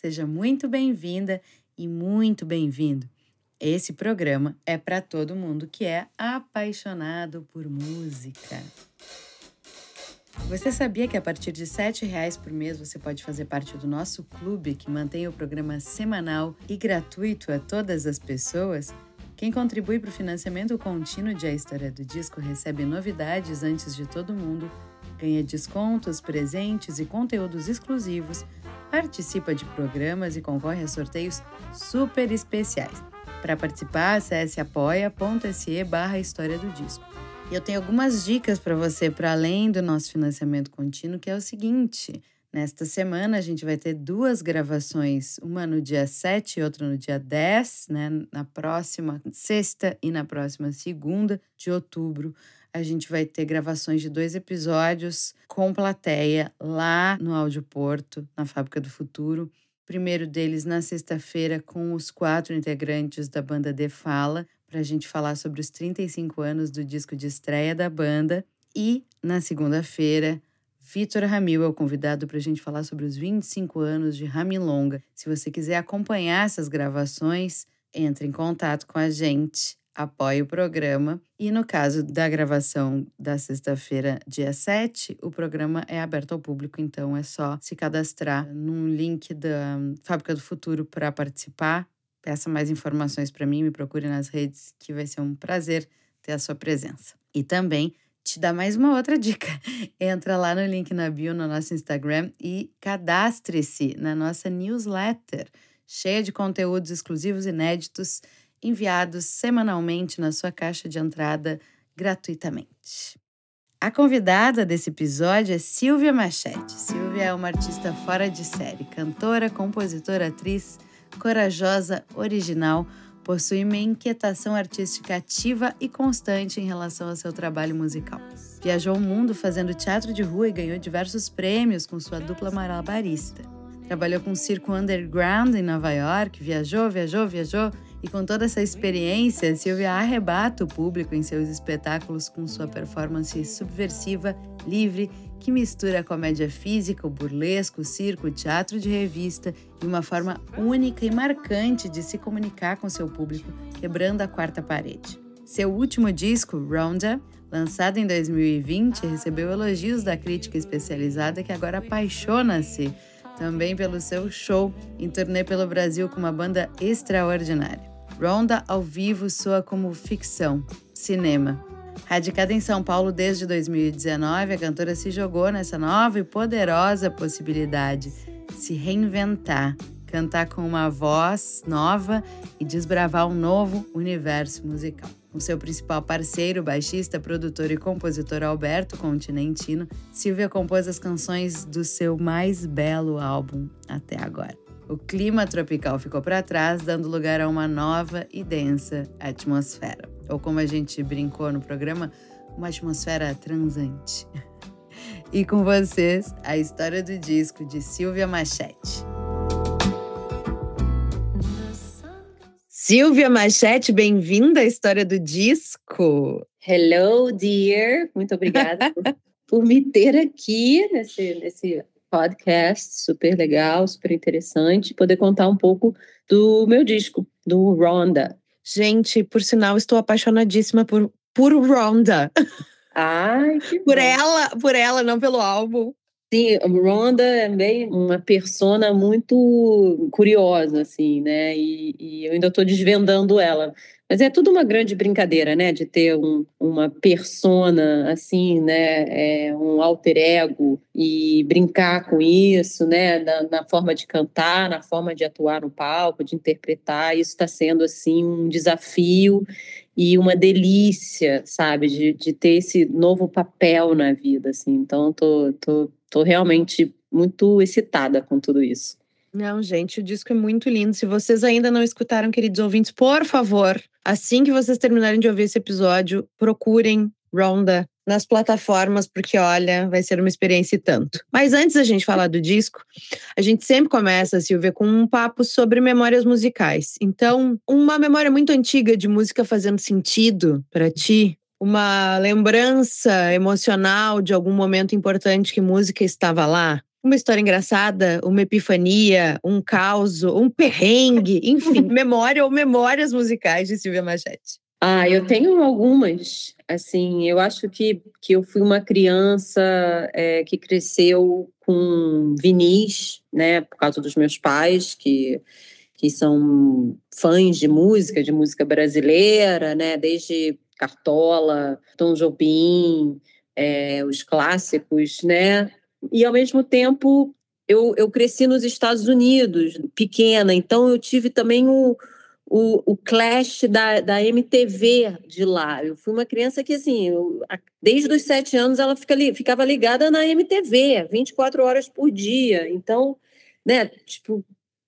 Seja muito bem-vinda e muito bem-vindo. Esse programa é para todo mundo que é apaixonado por música. Você sabia que a partir de R$ reais por mês você pode fazer parte do nosso clube que mantém o programa semanal e gratuito a todas as pessoas? Quem contribui para o financiamento contínuo de A História do Disco recebe novidades antes de todo mundo, ganha descontos, presentes e conteúdos exclusivos, participa de programas e concorre a sorteios super especiais. Para participar, acesse apoia.se barra História do Disco. E eu tenho algumas dicas para você para além do nosso financiamento contínuo, que é o seguinte. Nesta semana a gente vai ter duas gravações, uma no dia 7 e outra no dia 10, né? Na próxima sexta e na próxima segunda de outubro. A gente vai ter gravações de dois episódios com plateia lá no Áudio Porto, na Fábrica do Futuro. primeiro deles na sexta-feira com os quatro integrantes da banda De Fala, para a gente falar sobre os 35 anos do disco de estreia da banda. E na segunda-feira, Vitor Ramil é o convidado para a gente falar sobre os 25 anos de Ramilonga. Se você quiser acompanhar essas gravações, entre em contato com a gente, apoie o programa. E no caso da gravação da sexta-feira, dia 7, o programa é aberto ao público, então é só se cadastrar num link da Fábrica do Futuro para participar Peça mais informações para mim, me procure nas redes, que vai ser um prazer ter a sua presença. E também te dar mais uma outra dica. Entra lá no link na bio no nosso Instagram e cadastre-se na nossa newsletter, cheia de conteúdos exclusivos inéditos enviados semanalmente na sua caixa de entrada gratuitamente. A convidada desse episódio é Silvia Machete. Silvia é uma artista fora de série, cantora, compositora, atriz corajosa, original, possui uma inquietação artística ativa e constante em relação ao seu trabalho musical. Viajou o mundo fazendo teatro de rua e ganhou diversos prêmios com sua dupla malabarista. Trabalhou com circo underground em Nova York, viajou, viajou, viajou e com toda essa experiência, Silvia arrebata o público em seus espetáculos com sua performance subversiva, livre que mistura comédia física, o burlesco, o circo, o teatro de revista e uma forma única e marcante de se comunicar com seu público, quebrando a quarta parede. Seu último disco, Ronda, lançado em 2020, recebeu elogios da crítica especializada que agora apaixona-se também pelo seu show em turnê pelo Brasil com uma banda extraordinária. Ronda ao vivo soa como ficção, cinema, Radicada em São Paulo desde 2019, a cantora se jogou nessa nova e poderosa possibilidade: se reinventar, cantar com uma voz nova e desbravar um novo universo musical. Com seu principal parceiro, baixista, produtor e compositor Alberto Continentino, Silvia compôs as canções do seu mais belo álbum até agora. O clima tropical ficou para trás, dando lugar a uma nova e densa atmosfera ou como a gente brincou no programa, uma atmosfera transante. E com vocês, a história do disco de Silvia Machete. Silvia Machete, bem-vinda à história do disco. Hello, dear. Muito obrigada por, por, me ter aqui nesse, nesse podcast super legal, super interessante, poder contar um pouco do meu disco, do Ronda. Gente, por sinal, estou apaixonadíssima por, por Ronda. Ai, que por ela, por ela, não pelo álbum. Sim, Ronda é bem uma persona muito curiosa, assim, né? E, e eu ainda estou desvendando ela. Mas é tudo uma grande brincadeira, né? De ter um, uma persona assim, né? É, um alter ego e brincar com isso, né? Na, na, forma de cantar, na forma de atuar no palco, de interpretar. Isso está sendo assim um desafio e uma delícia, sabe? De, de ter esse novo papel na vida, assim. Então, tô, tô, tô realmente muito excitada com tudo isso. Não, gente, o disco é muito lindo. Se vocês ainda não escutaram, queridos ouvintes, por favor, assim que vocês terminarem de ouvir esse episódio, procurem Ronda nas plataformas, porque olha, vai ser uma experiência e tanto. Mas antes da gente falar do disco, a gente sempre começa, Silvia, com um papo sobre memórias musicais. Então, uma memória muito antiga de música fazendo sentido para ti, uma lembrança emocional de algum momento importante que música estava lá? Uma história engraçada, uma epifania, um caos, um perrengue, enfim, memória ou memórias musicais de Silvia Machete. Ah, eu tenho algumas. Assim, eu acho que, que eu fui uma criança é, que cresceu com vinis, né, por causa dos meus pais, que, que são fãs de música, de música brasileira, né, desde Cartola, Tom Jobim, é, os clássicos, né, e ao mesmo tempo eu, eu cresci nos Estados Unidos, pequena, então eu tive também o o, o clash da, da MTV de lá. Eu fui uma criança que, assim, eu, desde os sete anos ela fica, ficava ligada na MTV, 24 horas por dia. Então, né, tipo,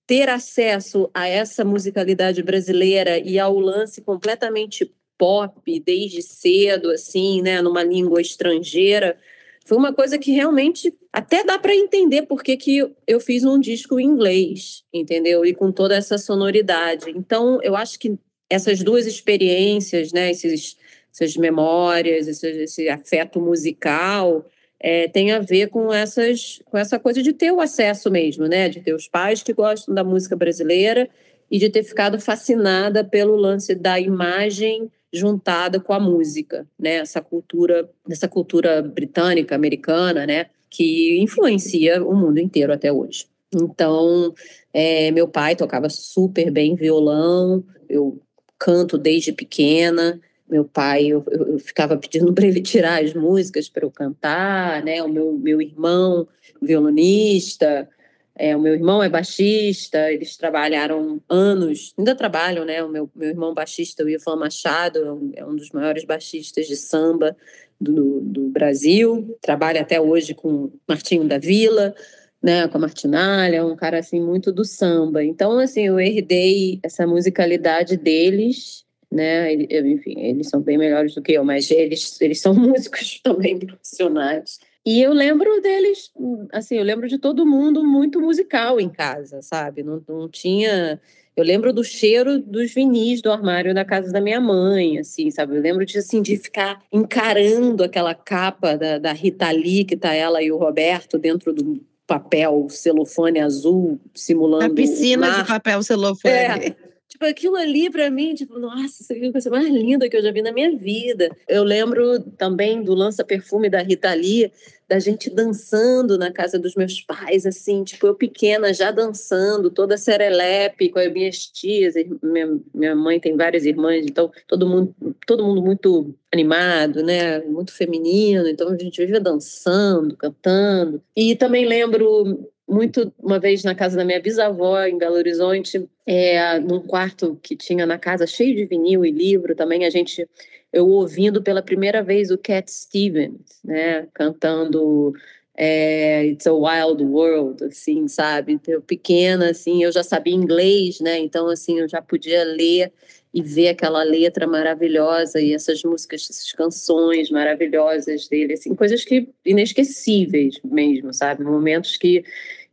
ter acesso a essa musicalidade brasileira e ao lance completamente pop desde cedo, assim, né, numa língua estrangeira, foi uma coisa que realmente até dá para entender por que, que eu fiz um disco em inglês, entendeu? E com toda essa sonoridade. Então, eu acho que essas duas experiências, né, esses, essas memórias, esse, esse afeto musical, é, tem a ver com, essas, com essa coisa de ter o acesso mesmo, né? De ter os pais que gostam da música brasileira e de ter ficado fascinada pelo lance da imagem juntada com a música, né? Essa cultura, essa cultura britânica, americana, né? Que influencia o mundo inteiro até hoje. Então, é, meu pai tocava super bem violão, eu canto desde pequena. Meu pai, eu, eu ficava pedindo para ele tirar as músicas para eu cantar, né? O meu, meu irmão, violonista, é, o meu irmão é baixista, eles trabalharam anos, ainda trabalham, né? O meu, meu irmão baixista, o Ivan Machado, é um, é um dos maiores baixistas de samba do, do Brasil, trabalha até hoje com Martinho da Vila, né, com a Martinalha, é um cara assim muito do samba. Então, assim, eu herdei essa musicalidade deles, né? Enfim, eles são bem melhores do que eu, mas eles, eles são músicos também profissionais. E eu lembro deles, assim, eu lembro de todo mundo muito musical em casa, sabe? Não, não tinha. Eu lembro do cheiro dos vinis do armário da casa da minha mãe, assim, sabe? Eu lembro de, assim, de ficar encarando aquela capa da, da Rita Lee, que tá ela e o Roberto dentro do papel celofane azul, simulando. A piscina de papel celofane. É. Tipo, aquilo ali para mim, tipo, nossa, isso aqui é a coisa mais linda que eu já vi na minha vida. Eu lembro também do lança-perfume da Rita Lee, da gente dançando na casa dos meus pais, assim, tipo, eu pequena já dançando, toda serelepe com as minhas tias. Minha, minha mãe tem várias irmãs, então todo mundo, todo mundo muito animado, né? Muito feminino, então a gente vivia dançando, cantando. E também lembro muito uma vez na casa da minha bisavó em Belo Horizonte, é, num quarto que tinha na casa cheio de vinil e livro também a gente eu ouvindo pela primeira vez o Cat Stevens, né, cantando é, It's a Wild World, assim, sabe? Eu pequena, assim, eu já sabia inglês, né? Então, assim, eu já podia ler e ver aquela letra maravilhosa e essas músicas, essas canções maravilhosas dele, assim, coisas que inesquecíveis mesmo, sabe? Momentos que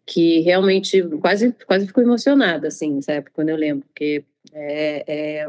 que realmente quase quase fico emocionada, assim, sabe? Quando eu lembro, porque é, é,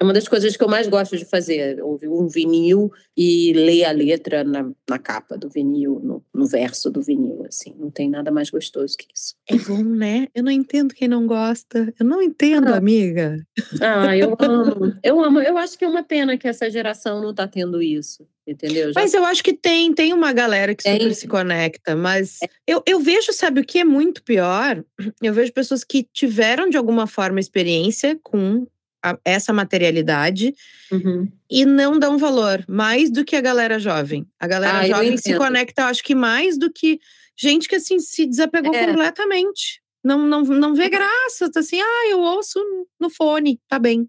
é uma das coisas que eu mais gosto de fazer, ouvir um vinil e ler a letra na, na capa do vinil, no, no, verso do vinil, assim, não tem nada mais gostoso que isso. É bom, né? Eu não entendo quem não gosta, eu não entendo, ah. amiga. Ah, eu amo, eu amo, eu acho que é uma pena que essa geração não está tendo isso entendeu? Já... Mas eu acho que tem, tem uma galera que tem. super se conecta, mas é. eu, eu vejo, sabe, o que é muito pior? Eu vejo pessoas que tiveram de alguma forma experiência com a, essa materialidade uhum. e não dão valor, mais do que a galera jovem. A galera ah, jovem se conecta, eu acho que mais do que gente que assim se desapegou é. completamente. Não, não, não vê graça, tá assim, ah, eu ouço no fone, tá bem.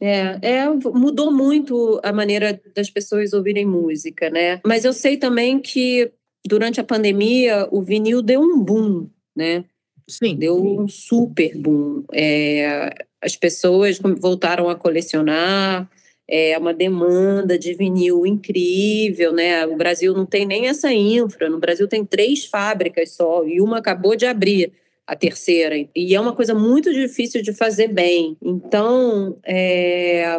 É, é, mudou muito a maneira das pessoas ouvirem música, né? Mas eu sei também que durante a pandemia o vinil deu um boom, né? Sim. Deu um super boom. É, as pessoas voltaram a colecionar, é uma demanda de vinil incrível, né? O Brasil não tem nem essa infra. No Brasil tem três fábricas só e uma acabou de abrir a terceira. E é uma coisa muito difícil de fazer bem. Então, é,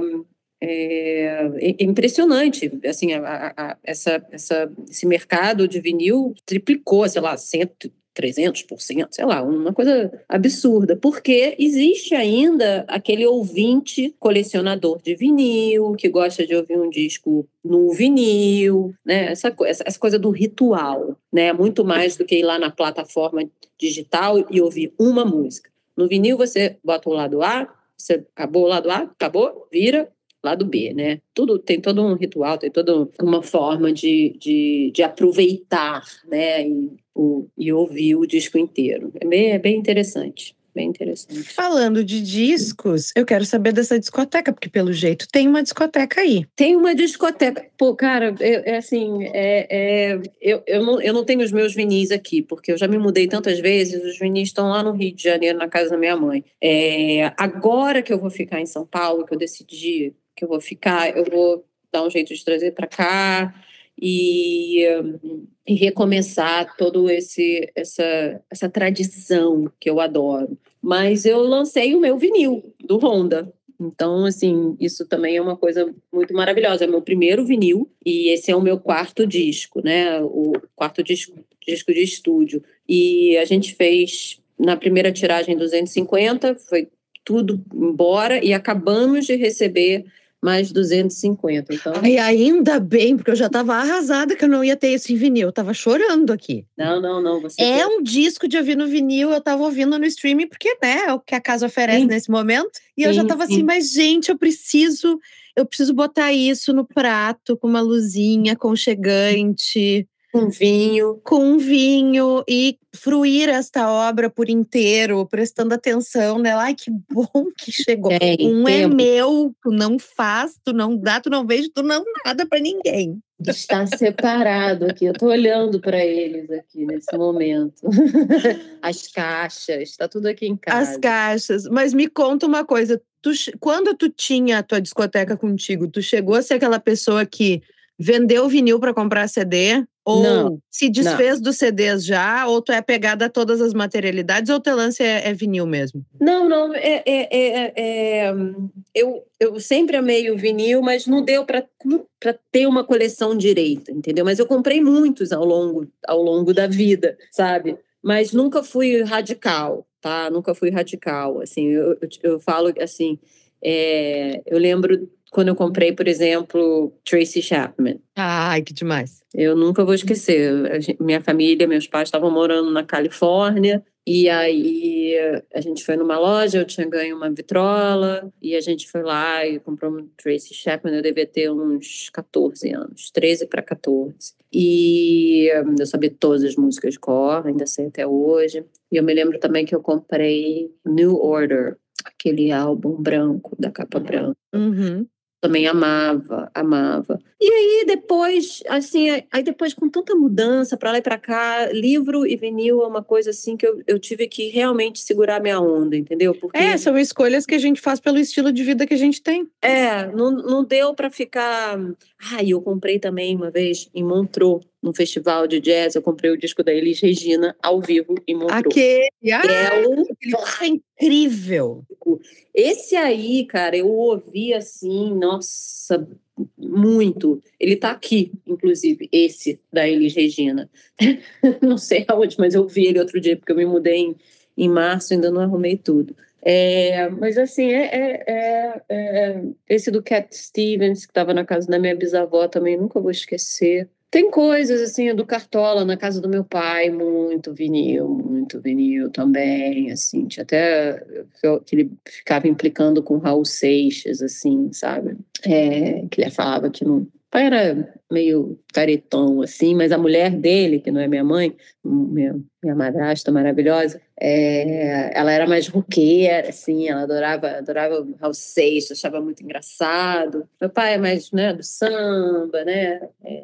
é, é impressionante. Assim, a, a, essa, essa, esse mercado de vinil triplicou, sei lá, cento, 300%, sei lá, uma coisa absurda, porque existe ainda aquele ouvinte colecionador de vinil, que gosta de ouvir um disco no vinil, né? Essa, essa, coisa do ritual, né? Muito mais do que ir lá na plataforma digital e ouvir uma música. No vinil você bota o lado A, você acabou o lado A, acabou, vira, lado B, né? Tudo tem todo um ritual, tem toda uma forma de, de, de aproveitar, né? E, o, e ouvir o disco inteiro. É bem, é bem interessante. Bem interessante. Falando de discos, eu quero saber dessa discoteca, porque pelo jeito tem uma discoteca aí. Tem uma discoteca. Pô, cara, é, é assim, é, é, eu, eu, não, eu não tenho os meus vinis aqui, porque eu já me mudei tantas vezes, os vinis estão lá no Rio de Janeiro, na casa da minha mãe. É, agora que eu vou ficar em São Paulo, que eu decidi que eu vou ficar, eu vou dar um jeito de trazer para cá e, e, recomeçar todo esse essa essa tradição que eu adoro. Mas eu lancei o meu vinil do Honda. Então, assim, isso também é uma coisa muito maravilhosa. É meu primeiro vinil e esse é o meu quarto disco, né? O quarto disco, disco de estúdio. E a gente fez na primeira tiragem 250, foi tudo embora e acabamos de receber mais 250. Então... Ai, ainda bem, porque eu já estava arrasada que eu não ia ter isso em vinil. Eu tava chorando aqui. Não, não, não. Você é um disco de ouvir no vinil, eu estava ouvindo no streaming, porque né, é o que a casa oferece sim. nesse momento. E sim, eu já estava assim, mas gente, eu preciso, eu preciso botar isso no prato com uma luzinha conchegante com vinho. Com vinho e fruir esta obra por inteiro, prestando atenção nela. Ai, que bom que chegou. É, um é meu, tu não faz, tu não dá, tu não vejo, tu não nada para ninguém. Está separado aqui. Eu estou olhando para eles aqui nesse momento. As caixas, está tudo aqui em casa. As caixas. Mas me conta uma coisa. Tu, quando tu tinha a tua discoteca contigo, tu chegou a ser aquela pessoa que vendeu vinil para comprar CD? Ou não, se desfez não. dos CDs já, ou tu é pegada a todas as materialidades, ou teu lance é, é vinil mesmo? Não, não. É, é, é, é eu, eu sempre amei o vinil, mas não deu para ter uma coleção direita, entendeu? Mas eu comprei muitos ao longo, ao longo da vida, sabe? Mas nunca fui radical, tá? Nunca fui radical. Assim, eu, eu, eu falo assim. É, eu lembro quando eu comprei, por exemplo, Tracy Chapman. Ai, que demais. Eu nunca vou esquecer. Minha família, meus pais estavam morando na Califórnia. E aí a gente foi numa loja, eu tinha ganho uma vitrola, e a gente foi lá e comprou um Tracy Chapman, eu devia ter uns 14 anos, 13 para 14. E eu sabia todas as músicas de cor, ainda sei até hoje. E eu me lembro também que eu comprei New Order, aquele álbum branco, da capa branca. Uhum também amava, amava. E aí depois, assim, aí depois com tanta mudança para lá e para cá, livro e vinil é uma coisa assim que eu, eu tive que realmente segurar minha onda, entendeu? Porque É, são escolhas que a gente faz pelo estilo de vida que a gente tem. É, não, não deu para ficar. Ah, eu comprei também uma vez em Montreux, num festival de jazz, eu comprei o disco da Elis Regina ao vivo em Montreux. Aquele, ah, é um... é incrível. Esse aí, cara, eu ouvi assim, nossa, muito. Ele tá aqui, inclusive, esse da Elis Regina. não sei aonde, mas eu vi ele outro dia, porque eu me mudei em, em março, ainda não arrumei tudo. É, mas assim, é, é, é, é esse do Cat Stevens, que estava na casa da minha bisavó também, nunca vou esquecer. Tem coisas assim, do Cartola, na casa do meu pai, muito vinil, muito vinil também, assim, tinha até que ele ficava implicando com Raul Seixas, assim, sabe? É, que ele falava que não, pai era meio caretão, assim, mas a mulher dele, que não é minha mãe, minha, minha madrasta maravilhosa, é, ela era mais roqueira, assim, ela adorava, adorava Raul Seixas, achava muito engraçado. Meu pai é mais, né, do samba, né, é,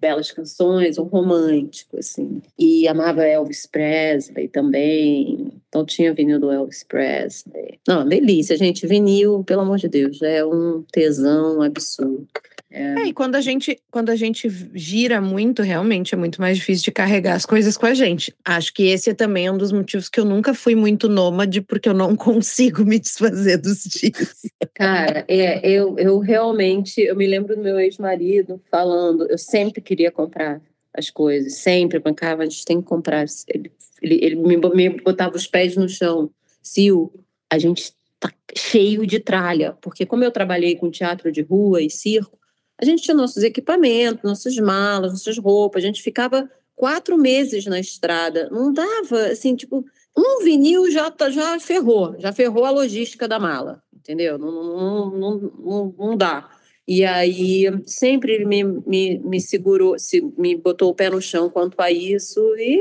belas canções, um romântico, assim. E amava Elvis Presley também, Então tinha vinil do Elvis Presley. Não, delícia, gente. Vinil, pelo amor de Deus, é um tesão absurdo. É. é. e quando a gente quando a gente gira muito, realmente é muito mais difícil de carregar as coisas com a gente. Acho que esse é também um dos motivos que eu nunca fui muito nômade, porque eu não consigo me desfazer dos dias. Cara, é, eu, eu realmente, eu me lembro do meu ex-marido falando, eu sempre queria comprar as coisas, sempre bancava, a gente tem que comprar. Ele, ele, ele me, me botava os pés no chão. Sil, a gente tá cheio de tralha, porque como eu trabalhei com teatro de rua e circo, a gente tinha nossos equipamentos, nossas malas, nossas roupas, a gente ficava quatro meses na estrada. Não dava, assim, tipo, um vinil já, tá, já ferrou, já ferrou a logística da mala, entendeu? Não, não, não, não, não dá. E aí sempre me, me, me segurou, se, me botou o pé no chão quanto a isso, e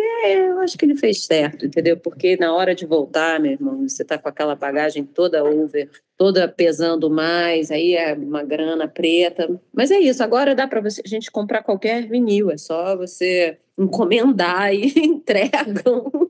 eu acho que ele fez certo, entendeu? Porque na hora de voltar, meu irmão, você tá com aquela bagagem toda over, toda pesando mais, aí é uma grana preta. Mas é isso, agora dá para a gente comprar qualquer vinil, é só você encomendar e entregam.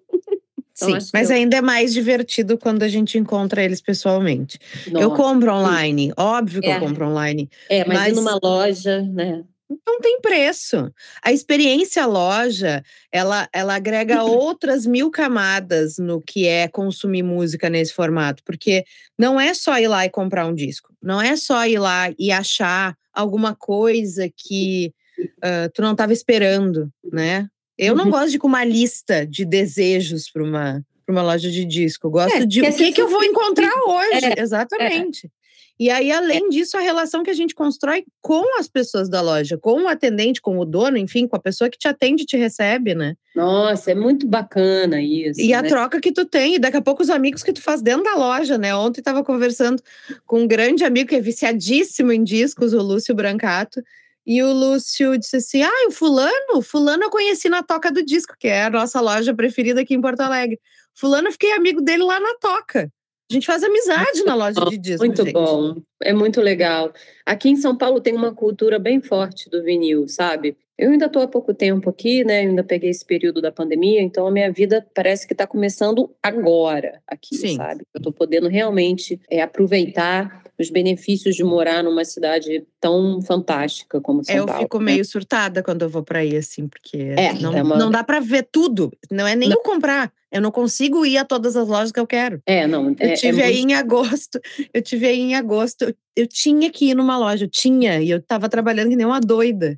Então, Sim, mas eu... ainda é mais divertido quando a gente encontra eles pessoalmente. Nossa, eu compro online, óbvio que é. eu compro online. É, mas, mas numa loja, né? Não tem preço. A experiência loja, ela, ela agrega outras mil camadas no que é consumir música nesse formato, porque não é só ir lá e comprar um disco, não é só ir lá e achar alguma coisa que uh, tu não estava esperando, né? Eu não uhum. gosto de ir com uma lista de desejos para uma, uma loja de disco. Eu gosto é, de o que, que eu vou encontrar hoje. É, Exatamente. É. E aí, além disso, a relação que a gente constrói com as pessoas da loja, com o atendente, com o dono, enfim, com a pessoa que te atende e te recebe, né? Nossa, é muito bacana isso. E né? a troca que tu tem, e daqui a pouco os amigos que tu faz dentro da loja, né? Ontem estava conversando com um grande amigo que é viciadíssimo em discos, o Lúcio Brancato. E o Lúcio disse assim: Ah, o Fulano, Fulano eu conheci na Toca do Disco, que é a nossa loja preferida aqui em Porto Alegre. Fulano, eu fiquei amigo dele lá na Toca. A gente faz amizade na loja de disco. Muito gente. bom, é muito legal. Aqui em São Paulo tem uma cultura bem forte do vinil, sabe? Eu ainda estou há pouco tempo aqui, né? Eu ainda peguei esse período da pandemia, então a minha vida parece que está começando agora aqui, Sim. sabe? Eu estou podendo realmente é, aproveitar os benefícios de morar numa cidade tão fantástica como São eu Paulo. Eu fico né? meio surtada quando eu vou para aí, assim, porque é, não, é uma... não dá para ver tudo. Não é nem não. eu comprar. Eu não consigo ir a todas as lojas que eu quero. É, não. É, eu tive é aí muito... em agosto. Eu tive aí em agosto. Eu, eu tinha que ir numa loja, eu tinha, e eu estava trabalhando que nem uma doida.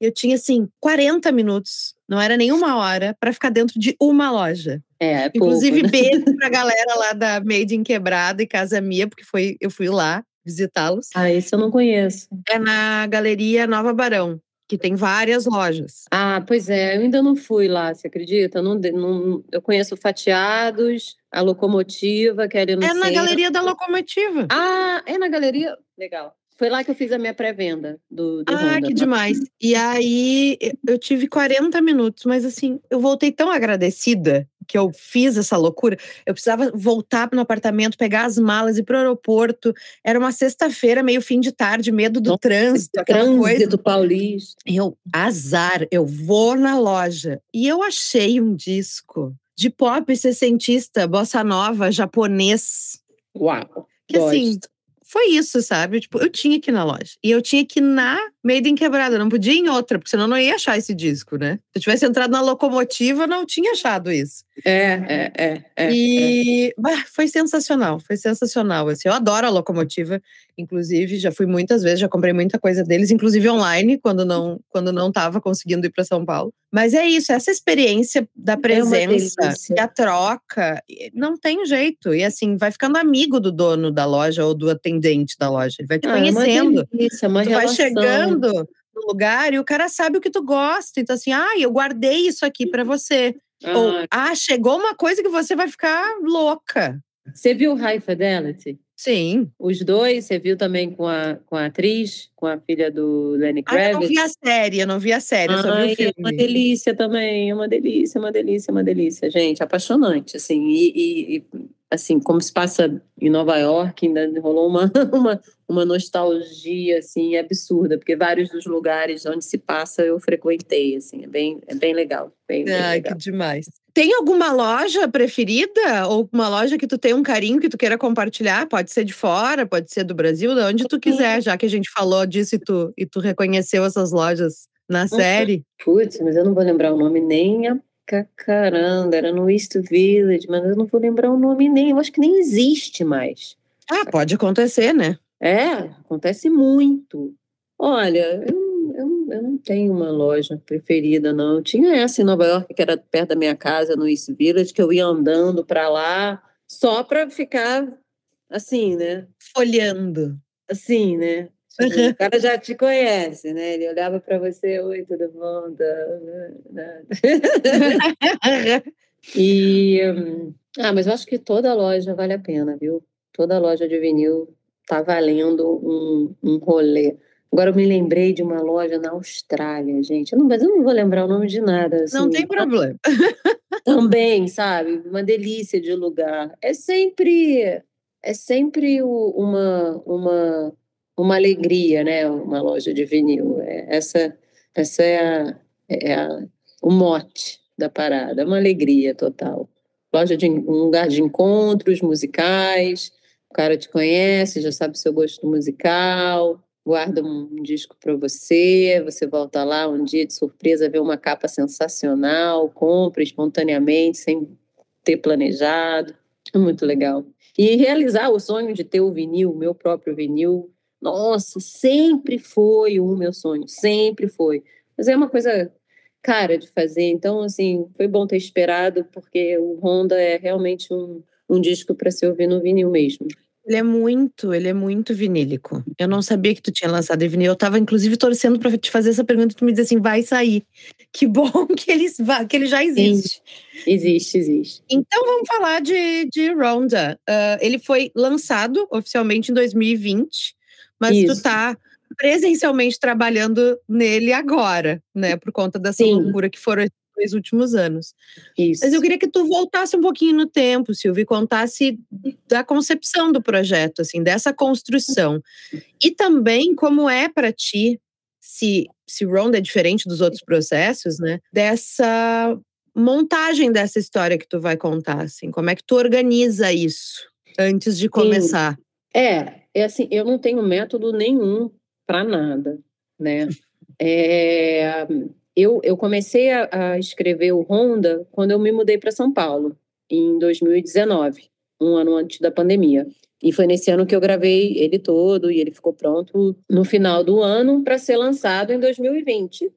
Eu tinha, assim, 40 minutos, não era nem uma hora, para ficar dentro de uma loja. É, é Inclusive, pouco, né? beijo pra galera lá da Made in Quebrada e Casa Mia, porque foi, eu fui lá visitá-los. Ah, isso eu não conheço. É na Galeria Nova Barão, que tem várias lojas. Ah, pois é, eu ainda não fui lá, você acredita? Não, não, eu conheço Fatiados, a Locomotiva, que é ali no É centro. na Galeria da Locomotiva. Ah, é na Galeria? Legal. Foi lá que eu fiz a minha pré-venda do, do Ah, Honda, que demais. E aí eu tive 40 minutos, mas assim, eu voltei tão agradecida que eu fiz essa loucura. Eu precisava voltar no apartamento, pegar as malas e ir pro aeroporto. Era uma sexta-feira, meio fim de tarde, medo do Nossa, trânsito, aquela trânsito coisa. paulista. Eu, azar, eu vou na loja. E eu achei um disco de pop sessentista, bossa nova, japonês. Uau! Que gosto. assim, foi isso, sabe? Tipo, eu tinha que ir na loja. E eu tinha que ir na Made in Quebrada, eu não podia ir em outra, porque senão eu não ia achar esse disco, né? Se eu tivesse entrado na locomotiva, não tinha achado isso. É, é, é. é e é. Bah, foi sensacional, foi sensacional. Assim, eu adoro a locomotiva, inclusive, já fui muitas vezes, já comprei muita coisa deles, inclusive online, quando não quando não estava conseguindo ir para São Paulo. Mas é isso, essa experiência da é presença e a troca, não tem jeito. E assim, vai ficando amigo do dono da loja ou do atendente da loja. Ele vai te ah, conhecendo. É uma é uma tu relação. vai chegando no lugar e o cara sabe o que tu gosta. Então, assim, ah, eu guardei isso aqui para você. Ah. Ou, ah, chegou uma coisa que você vai ficar louca. Você viu High Fidelity? Sim. Os dois, você viu também com a, com a atriz, com a filha do Lenny Kravitz? Ah, eu não vi a série, eu não vi a série, eu só vi o filme. É uma delícia também, é uma delícia, uma delícia, uma delícia, gente, apaixonante, assim, e, e, e assim, como se passa em Nova York, ainda rolou uma, uma, uma nostalgia, assim, absurda, porque vários dos lugares onde se passa eu frequentei, assim, é bem, é bem legal, bem, bem Ai, legal. que demais. tem alguma loja preferida? Ou uma loja que tu tem um carinho que tu queira compartilhar? Pode ser de fora, pode ser do Brasil, de onde tu quiser, já que a gente falou disso e tu, e tu reconheceu essas lojas na série. Putz, mas eu não vou lembrar o nome nem a caramba, era no East Village, mas eu não vou lembrar o nome nem, eu acho que nem existe mais. Ah, pode acontecer, né? É, acontece muito. Olha, eu, eu, eu não tenho uma loja preferida, não. Eu tinha essa em Nova York, que era perto da minha casa, no East Village, que eu ia andando para lá só para ficar assim, né? Folhando. Assim, né? Tipo, o cara já te conhece, né? Ele olhava para você, oi, tudo bom? e ah, mas eu acho que toda loja vale a pena, viu? Toda loja de vinil tá valendo um, um rolê. Agora eu me lembrei de uma loja na Austrália, gente. Eu não, mas eu não vou lembrar o nome de nada. Assim. Não tem problema. Também, sabe? Uma delícia de lugar. É sempre é sempre uma uma uma alegria, né? Uma loja de vinil. É, essa essa é, a, é a, o mote da parada. Uma alegria total. Loja de um lugar de encontros musicais. O cara te conhece, já sabe o seu gosto musical guarda um disco para você, você volta lá um dia de surpresa, vê uma capa sensacional, compra espontaneamente, sem ter planejado. É muito legal. E realizar o sonho de ter o vinil, o meu próprio vinil, nossa, sempre foi o meu sonho, sempre foi. Mas é uma coisa cara de fazer, então, assim, foi bom ter esperado, porque o Honda é realmente um, um disco para se ouvir no vinil mesmo. Ele é muito, ele é muito vinílico. Eu não sabia que tu tinha lançado em vinil. Eu tava, inclusive, torcendo para te fazer essa pergunta. Tu me diz assim, vai sair. Que bom que ele, que ele já existe. Sim, existe, existe. Então, vamos falar de, de Ronda. Uh, ele foi lançado oficialmente em 2020, mas Isso. tu tá presencialmente trabalhando nele agora, né? Por conta dessa Sim. loucura que foram dois últimos anos. Isso. Mas eu queria que tu voltasse um pouquinho no tempo, Silvia, e contasse da concepção do projeto, assim, dessa construção. E também como é para ti, se, se Ronda é diferente dos outros processos, né? Dessa montagem dessa história que tu vai contar, assim, como é que tu organiza isso antes de começar? Sim. É, é assim, eu não tenho método nenhum para nada, né? É, eu, eu comecei a, a escrever o Honda quando eu me mudei para São Paulo, em 2019, um ano antes da pandemia. E foi nesse ano que eu gravei ele todo e ele ficou pronto no final do ano para ser lançado em 2020.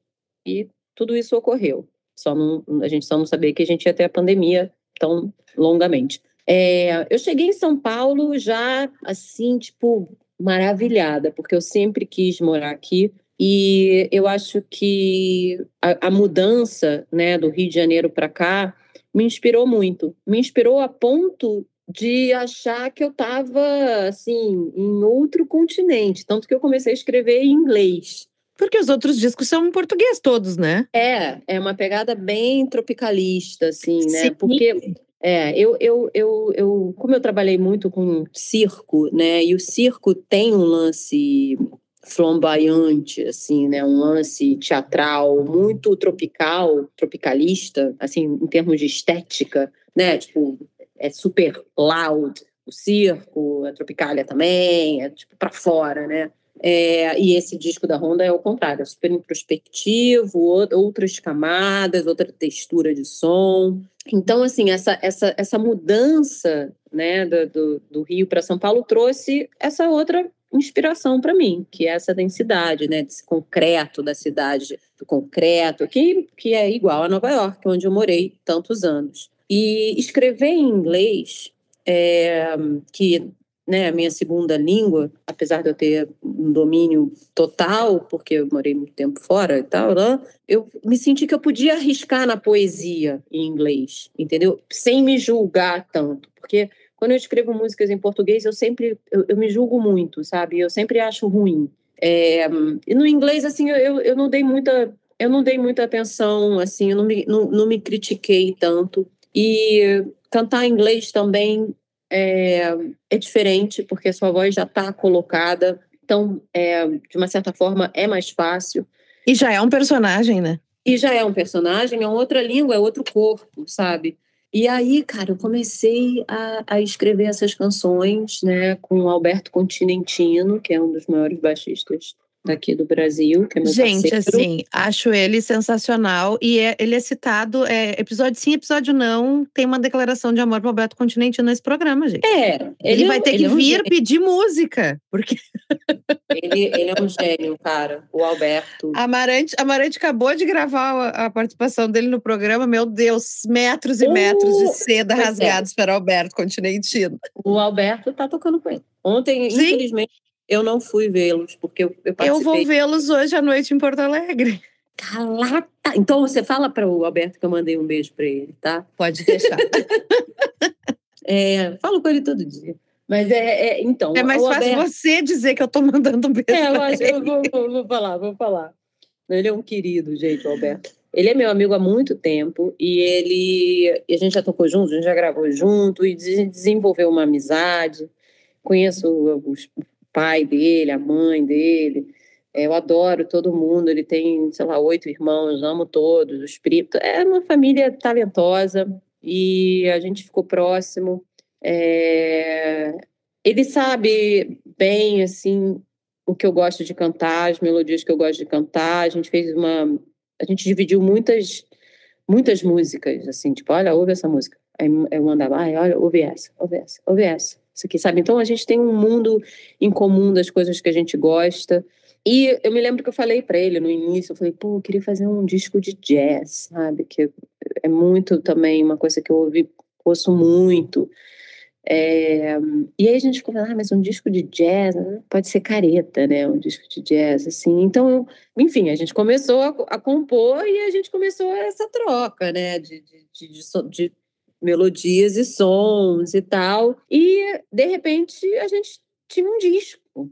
E tudo isso ocorreu. Só não, a gente só não sabia que a gente ia ter a pandemia tão longamente. É, eu cheguei em São Paulo já assim, tipo, maravilhada, porque eu sempre quis morar aqui. E eu acho que a, a mudança né, do Rio de Janeiro para cá me inspirou muito. Me inspirou a ponto de achar que eu estava assim em outro continente, tanto que eu comecei a escrever em inglês. Porque os outros discos são em português todos, né? É, é uma pegada bem tropicalista, assim, né? Sim. Porque é, eu, eu, eu, eu, como eu trabalhei muito com circo, né? E o circo tem um lance flamboyante, assim, né, um lance teatral muito tropical, tropicalista, assim, em termos de estética, né, tipo, é super loud, o circo, a Tropicália também, é tipo para fora, né? É, e esse disco da Honda é o contrário, é super introspectivo, outras camadas, outra textura de som. Então, assim, essa, essa, essa mudança né, do, do, Rio para São Paulo trouxe essa outra inspiração para mim, que é essa densidade, né, desse concreto da cidade, do concreto, que, que é igual a Nova York, onde eu morei tantos anos. E escrever em inglês, é, que né, a minha segunda língua, apesar de eu ter um domínio total, porque eu morei muito tempo fora e tal, né, eu me senti que eu podia arriscar na poesia em inglês, entendeu? Sem me julgar tanto, porque quando eu escrevo músicas em português, eu sempre eu, eu me julgo muito, sabe? Eu sempre acho ruim. É, e no inglês, assim, eu, eu não dei muita eu não dei muita atenção, assim, eu não me, não, não me critiquei tanto. E cantar em inglês também é, é diferente, porque a sua voz já está colocada. Então, é, de uma certa forma, é mais fácil. E já é um personagem, né? E já é um personagem, é outra língua, é outro corpo, sabe? E aí, cara, eu comecei a, a escrever essas canções, né, com o Alberto Continentino, que é um dos maiores baixistas daqui do Brasil, que é meu Gente, parceiro. assim, acho ele sensacional e é- ele é citado, é, episódio sim, episódio não, tem uma declaração de amor pro Alberto Continentino nesse programa, gente. É, Ele, é vai ter ele que é um vir gênio. pedir música, porque Ele, ele é um gênio, cara, o Alberto. Amarante, Amarante acabou de gravar a, a participação dele no programa, meu Deus, metros e metros de Uh, seda é. rasgados para Alberto Continentino. O Alberto tá tocando com ele. Ontem, Sim. infelizmente, eu não fui vê-los, porque eu, eu participei. Eu vou vê-los hoje à noite em Porto Alegre. Caraca! Então você fala para o Alberto que eu mandei um beijo para ele, tá? Pode deixar. É, falo com ele todo dia. Mas é, é então. É mais fácil Alberto- você dizer que eu tô mandando um beijo. É, eu acho, eu vou, vou- vou falar, vou falar. Ele é um querido, gente, o Alberto. Ele é meu amigo há muito tempo e ele. e a gente já tocou junto, a gente já gravou junto e des- desenvolveu uma amizade. Conheço os- o pai dele, a mãe dele. É, Eu adoro todo mundo. Ele tem, sei lá, oito irmãos, amo todos, os primos. É uma família talentosa e a gente ficou próximo. É, Ele sabe bem, assim, o que eu gosto de cantar, as melodias que eu gosto de cantar. A gente fez uma. A gente dividiu muitas, muitas músicas, assim, tipo, olha, ouve essa música. Aí eu mandava, ai, olha, ouve essa, ouve essa, ouve essa. Isso aqui, sabe? Então a gente tem um mundo em comum das coisas que a gente gosta. E eu me lembro que eu falei para ele no início, eu falei, pô, eu queria fazer um disco de jazz, sabe? Que é muito também uma coisa que eu ouvi, ouço muito. É, e aí a gente ficou falando, ah, mas um disco de jazz né? pode ser careta, né? Um disco de jazz, assim. Então, enfim, a gente começou a, a compor e a gente começou essa troca, né? De, de, de, de, de melodias e sons e tal. E, de repente, a gente tinha um disco,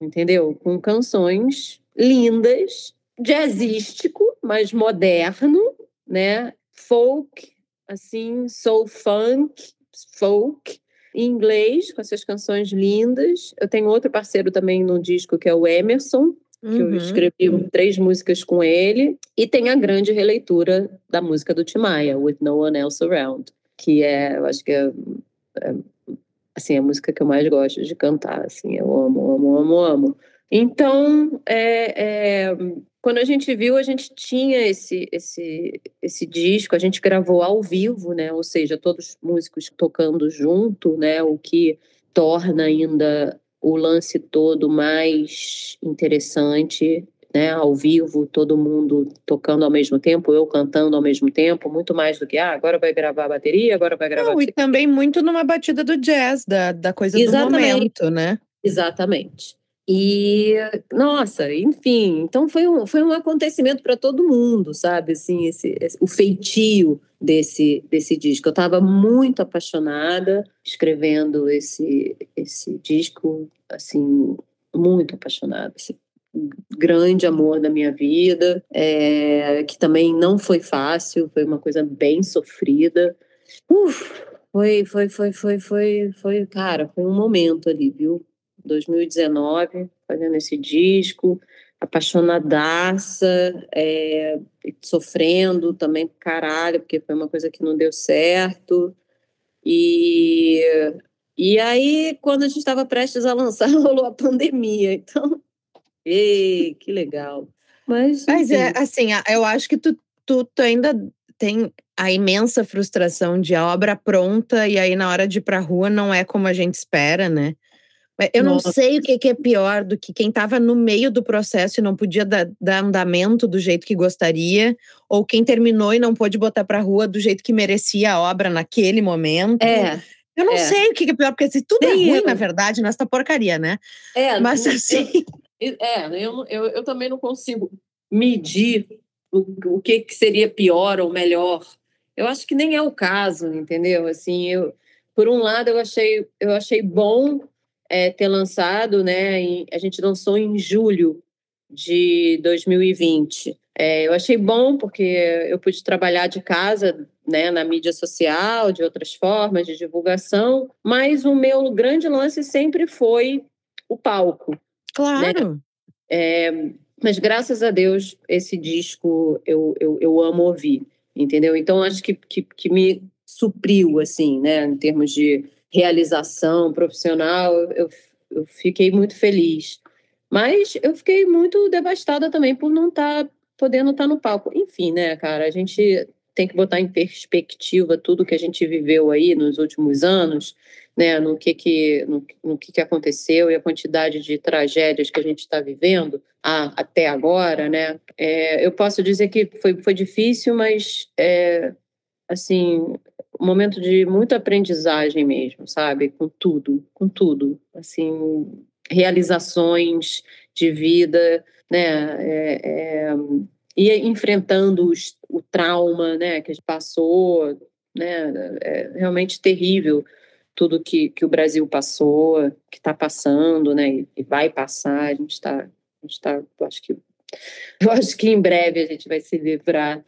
entendeu? Com canções lindas, jazzístico, mas moderno, né? Folk, assim, soul funk, folk, em inglês, com essas canções lindas. Eu tenho outro parceiro também no disco, que é o Emerson, que eu Uhum. escrevi três músicas com ele. E tem a grande releitura da música do Timaya, With No One Else Around, que é, eu acho que é, é, assim, a música que eu mais gosto de cantar, assim, eu amo, amo, amo, amo. Então, é, é, quando a gente viu, a gente tinha esse, esse, esse disco, a gente gravou ao vivo, né? Ou seja, todos os músicos tocando junto, né? O que torna ainda o lance todo mais interessante, né? Ao vivo, todo mundo tocando ao mesmo tempo, eu cantando ao mesmo tempo, muito mais do que ah, agora vai gravar a bateria, agora vai gravar. Não, e também muito numa batida do jazz, da, da coisa Exatamente. do momento, né? Exatamente. E, nossa, enfim, então foi um, foi um acontecimento para todo mundo, sabe? Assim, esse, esse- o feitio desse, desse disco. Eu estava muito apaixonada escrevendo esse, esse disco, assim, muito apaixonada. Esse grande amor da minha vida, é, que também não foi fácil, foi uma coisa bem sofrida. Uf, foi, foi, foi, foi, foi, foi, cara, foi um momento ali, viu? 2019, fazendo esse disco, apaixonadaça, é, sofrendo também caralho, porque foi uma coisa que não deu certo. E, e aí, quando a gente estava prestes a lançar, rolou a pandemia. Então, ei, que legal. Mas, Mas é assim, eu acho que tu, tu, tu ainda tem a imensa frustração de a obra pronta e aí na hora de ir pra rua não é como a gente espera, né? Eu não Nossa. sei o que, que é pior do que quem estava no meio do processo e não podia dar, dar andamento do jeito que gostaria, ou quem terminou e não pôde botar pra rua do jeito que merecia a obra naquele momento. É, Eu não é. sei o que, que é pior, porque assim, tudo é ruim, eu. na verdade, nessa porcaria, né? é. Mas não- assim. É, eu, eu, eu também não consigo medir o, o que, que seria pior ou melhor. Eu acho que nem é o caso, entendeu? Assim, eu, por um lado, eu achei, eu achei bom é, ter lançado, né? em- a gente lançou em julho de 2020. É, eu achei bom porque eu pude trabalhar de casa, né, na mídia social, de outras formas de divulgação, mas o meu grande lance sempre foi o palco. Claro. É, Mas graças a Deus, esse disco eu, eu, eu amo ouvir, entendeu? Então acho que, que, que me supriu, assim, né, em termos de realização profissional, eu, eu fiquei muito feliz. Mas eu fiquei muito devastada também por não estar tá podendo estar tá no palco. Enfim, né, cara, a gente tem que botar em perspectiva tudo que a gente viveu aí nos últimos anos, né, no que que, no, no que, que aconteceu e a quantidade de tragédias que a gente está vivendo a, até agora, né, é, eu posso dizer que foi, foi difícil, mas, é, assim, um momento de muita aprendizagem mesmo, sabe, com tudo, com tudo, assim, realizações de vida, né, é, é e enfrentando os, o trauma, né, que a gente passou, né, é realmente terrível tudo que, que o Brasil passou, que está passando, né, e, e, vai passar, a gente está, a gente tá, eu acho que, eu acho que em breve a gente vai se livrar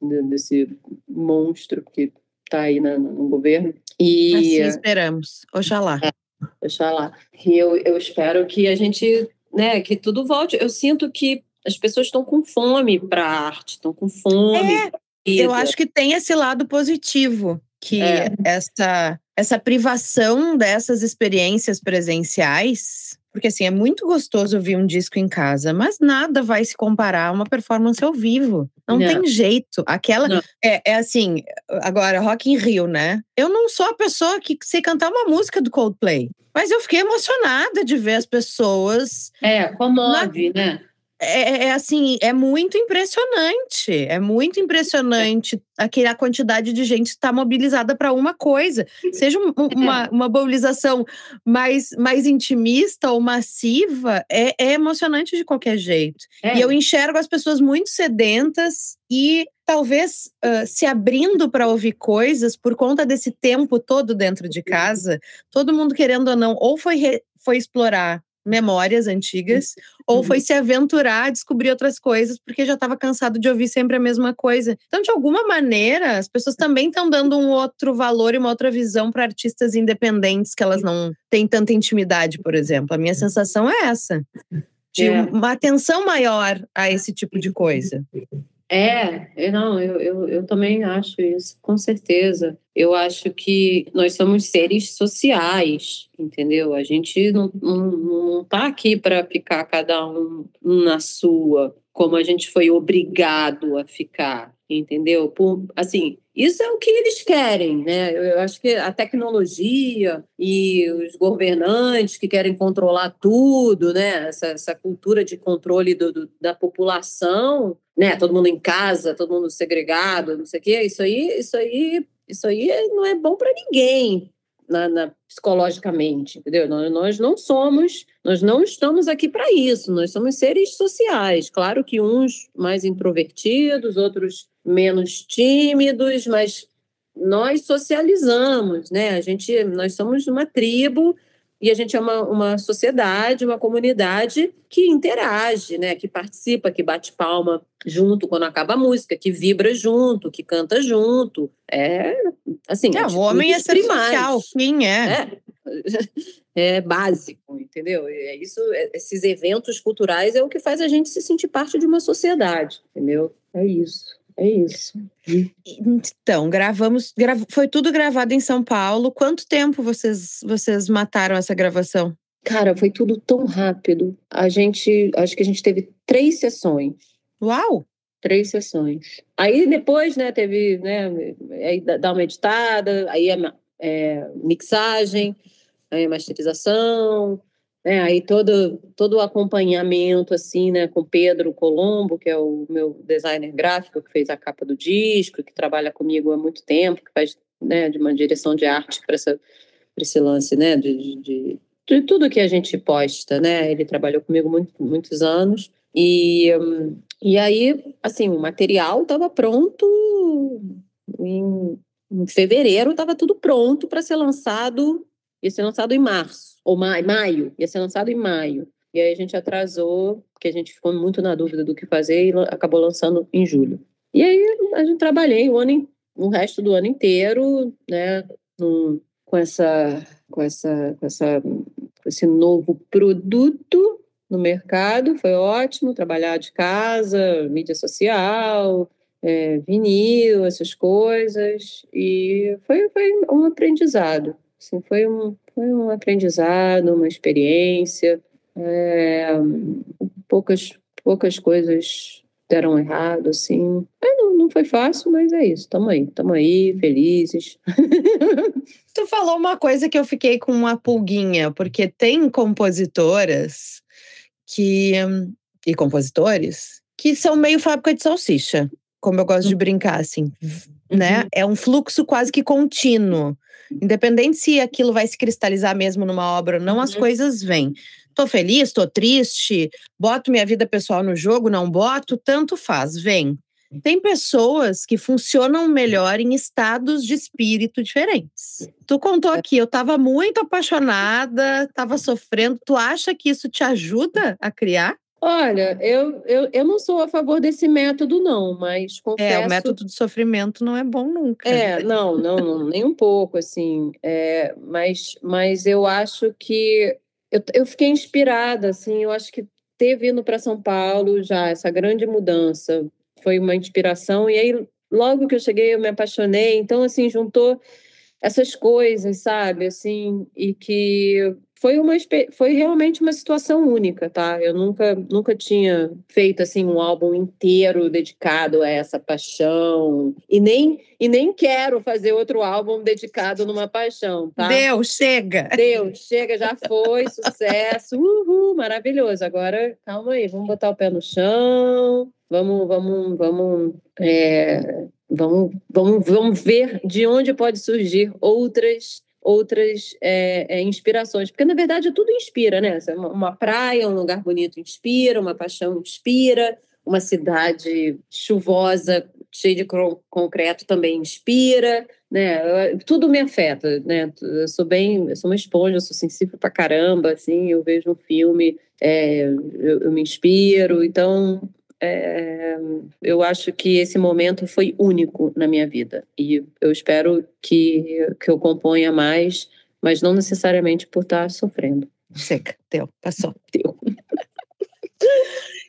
desse monstro que está aí na, no governo. E assim esperamos, oxalá. É, oxalá. E eu, eu espero que a gente, né, que tudo volte. Eu sinto que as pessoas estão com fome para arte, estão com fome. É, eu acho que tem esse lado positivo, que é. essa, essa privação dessas experiências presenciais. Porque assim, é muito gostoso ouvir um disco em casa, mas nada vai se comparar a uma performance ao vivo. Não, não. tem jeito. Aquela. É, é, assim, agora, Rock in Rio, né? Eu não sou a pessoa que sei cantar uma música do Coldplay. Mas eu fiquei emocionada de ver as pessoas. É, comove, na, né? É, é, é, assim, é muito impressionante. É muito impressionante aquela quantidade de gente estar mobilizada para uma coisa. Seja um, uma, uma mobilização mais, mais intimista ou massiva, é, é emocionante de qualquer jeito. É. E eu enxergo as pessoas muito sedentas e talvez uh, se abrindo para ouvir coisas por conta desse tempo todo dentro de casa, todo mundo querendo ou não, ou foi, foi explorar memórias antigas, ou foi uhum. se aventurar a descobrir outras coisas, porque já estava cansado de ouvir sempre a mesma coisa. Então, de alguma maneira, as pessoas também estão dando um outro valor e uma outra visão para artistas independentes que elas não têm tanta intimidade, por exemplo. A minha sensação é essa. De é. uma atenção maior a esse tipo de coisa. É, não, eu, eu, eu também acho isso, com certeza. Eu acho que nós somos seres sociais, entendeu? A gente não, não, não tá aqui para ficar cada um na sua, como a gente foi obrigado a ficar, entendeu? Por, assim, isso é o que eles querem, né? Eu acho que a tecnologia e os governantes que querem controlar tudo, né? Essa, essa cultura de controle do, do, da população, né? Todo mundo em casa, todo mundo segregado, não sei o quê. Isso aí, isso aí, isso aí não é bom para ninguém, na, na, psicologicamente, entendeu? Nós, nós não somos, nós não estamos aqui para isso, nós somos seres sociais. Claro que uns mais introvertidos, outros menos tímidos, mas nós socializamos, né? A gente, nós somos uma tribo e a gente é uma, uma sociedade, uma comunidade que interage, né? Que participa, que bate palma junto quando acaba a música, que vibra junto, que canta junto. É assim. É, o homem é ser social, sim, é. é. É básico, entendeu? É isso, é, esses eventos culturais é o que faz a gente se sentir parte de uma sociedade, entendeu? É isso. É isso. Então, gravamos, grav, foi tudo gravado em São Paulo. Quanto tempo vocês, vocês mataram essa gravação? Cara, foi tudo tão rápido. A gente, acho que a gente teve três sessões. Uau! Três sessões. Aí depois, né, teve, né, aí dá uma editada, aí é, é mixagem, aí é masterização, né? Aí todo, todo o acompanhamento, assim, né, com Pedro Colombo, que é o meu designer gráfico, que fez a capa do disco, que trabalha comigo há muito tempo, que faz né, de uma direção de arte para esse lance, né, de, de, de, tudo que a gente posta, né? Ele trabalhou comigo muito, muitos anos. E, e aí, assim, o material estava pronto em, em fevereiro, estava tudo pronto para ser lançado ia ser lançado em março, ou maio, maio, ia ser lançado em maio. E aí a gente atrasou, porque a gente ficou muito na dúvida do que fazer e acabou lançando em julho. E aí a gente trabalhei o ano, o resto do ano inteiro, né, num, com essa, com essa, com essa, com esse novo produto no mercado, foi ótimo trabalhar de casa, mídia social, é, vinil, essas coisas, e foi, foi um aprendizado. Assim, foi, um, foi um aprendizado, uma experiência. É, poucas, poucas coisas deram errado, assim. É, não, não foi fácil, mas é isso. Estamos aí, estamos aí, felizes. tu falou uma coisa que eu fiquei com uma pulguinha, porque tem compositoras que e compositores que são meio fábrica de salsicha, como eu gosto de uhum. brincar assim, né? Uhum. É um fluxo quase que contínuo. Independente se aquilo vai se cristalizar mesmo numa obra ou não, as uhum. coisas vêm. Tô feliz, tô triste, boto minha vida pessoal no jogo, não boto, tanto faz, vem. Tem pessoas que funcionam melhor em estados de espírito diferentes. Tu contou aqui, eu estava muito apaixonada, estava sofrendo. Tu acha que isso te ajuda a criar? Olha, eu, eu, eu não sou a favor desse método, não, mas confesso... É, o método de sofrimento não é bom nunca. É, não, não, não nem um pouco, assim. É, mas, mas eu acho que eu, eu fiquei inspirada, assim, eu acho que ter vindo para São Paulo já, essa grande mudança, foi uma inspiração. E aí, logo que eu cheguei, eu me apaixonei. Então, assim, juntou essas coisas, sabe? Assim, e que foi uma foi realmente uma situação única, tá? Eu nunca nunca tinha feito assim um álbum inteiro dedicado a essa paixão e nem e nem quero fazer outro álbum dedicado numa paixão, tá? Deu, chega. Deu, chega, já foi sucesso. Uhul, maravilhoso. Agora, calma aí, vamos botar o pé no chão. Vamos, vamos, vamos, é, vamos, vamos, vamos ver de onde pode surgir outras outras é, é, inspirações, porque na verdade tudo inspira, né? Uma praia, um lugar bonito inspira, uma paixão inspira, uma cidade chuvosa, cheia de concreto também inspira, né? Tudo me afeta, né? Eu sou bem, eu sou uma esponja, sou sensível pra caramba, assim, eu vejo um filme, é, eu, eu me inspiro, então é, eu acho que esse momento foi único na minha vida e eu espero que, que eu componha mais, mas não necessariamente por estar sofrendo. Chega, deu, passou. Deu.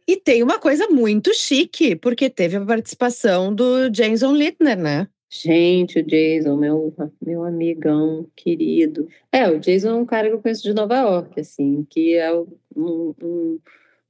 e tem uma coisa muito chique, porque teve a participação do Jason Littner, né? Gente, o Jason, meu, meu amigão querido. É, o Jason é um cara que eu conheço de Nova York, assim, que é um, um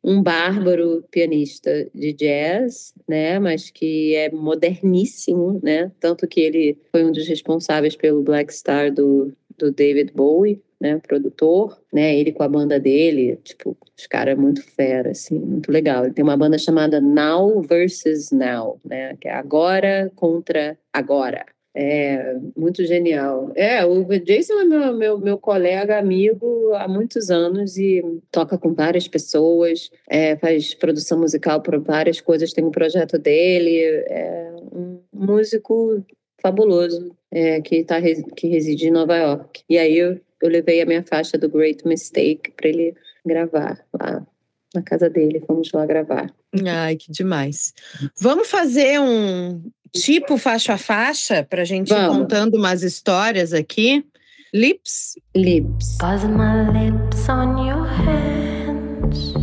um bárbaro pianista de jazz, né, mas que é moderníssimo, né, tanto que ele foi um dos responsáveis pelo Black Star do, do David Bowie, né, produtor, né, ele com a banda dele, tipo, os caras é muito fera, assim, muito legal. Ele tem uma banda chamada Now versus Now, né, que é agora contra agora, é, muito genial. É, o Jason é meu, meu, meu colega, amigo há muitos anos e toca com várias pessoas, é, faz produção musical para várias coisas, tem um projeto dele, é um músico fabuloso é, que, tá, que reside em Nova York. E aí eu, eu levei a minha faixa do Great Mistake para ele gravar lá na casa dele. Vamos lá gravar. Ai, que demais. Vamos fazer um, tipo faixa a faixa, para a gente Vamos. ir contando umas histórias aqui. Lips? Lips. Buzz my lips on your hands.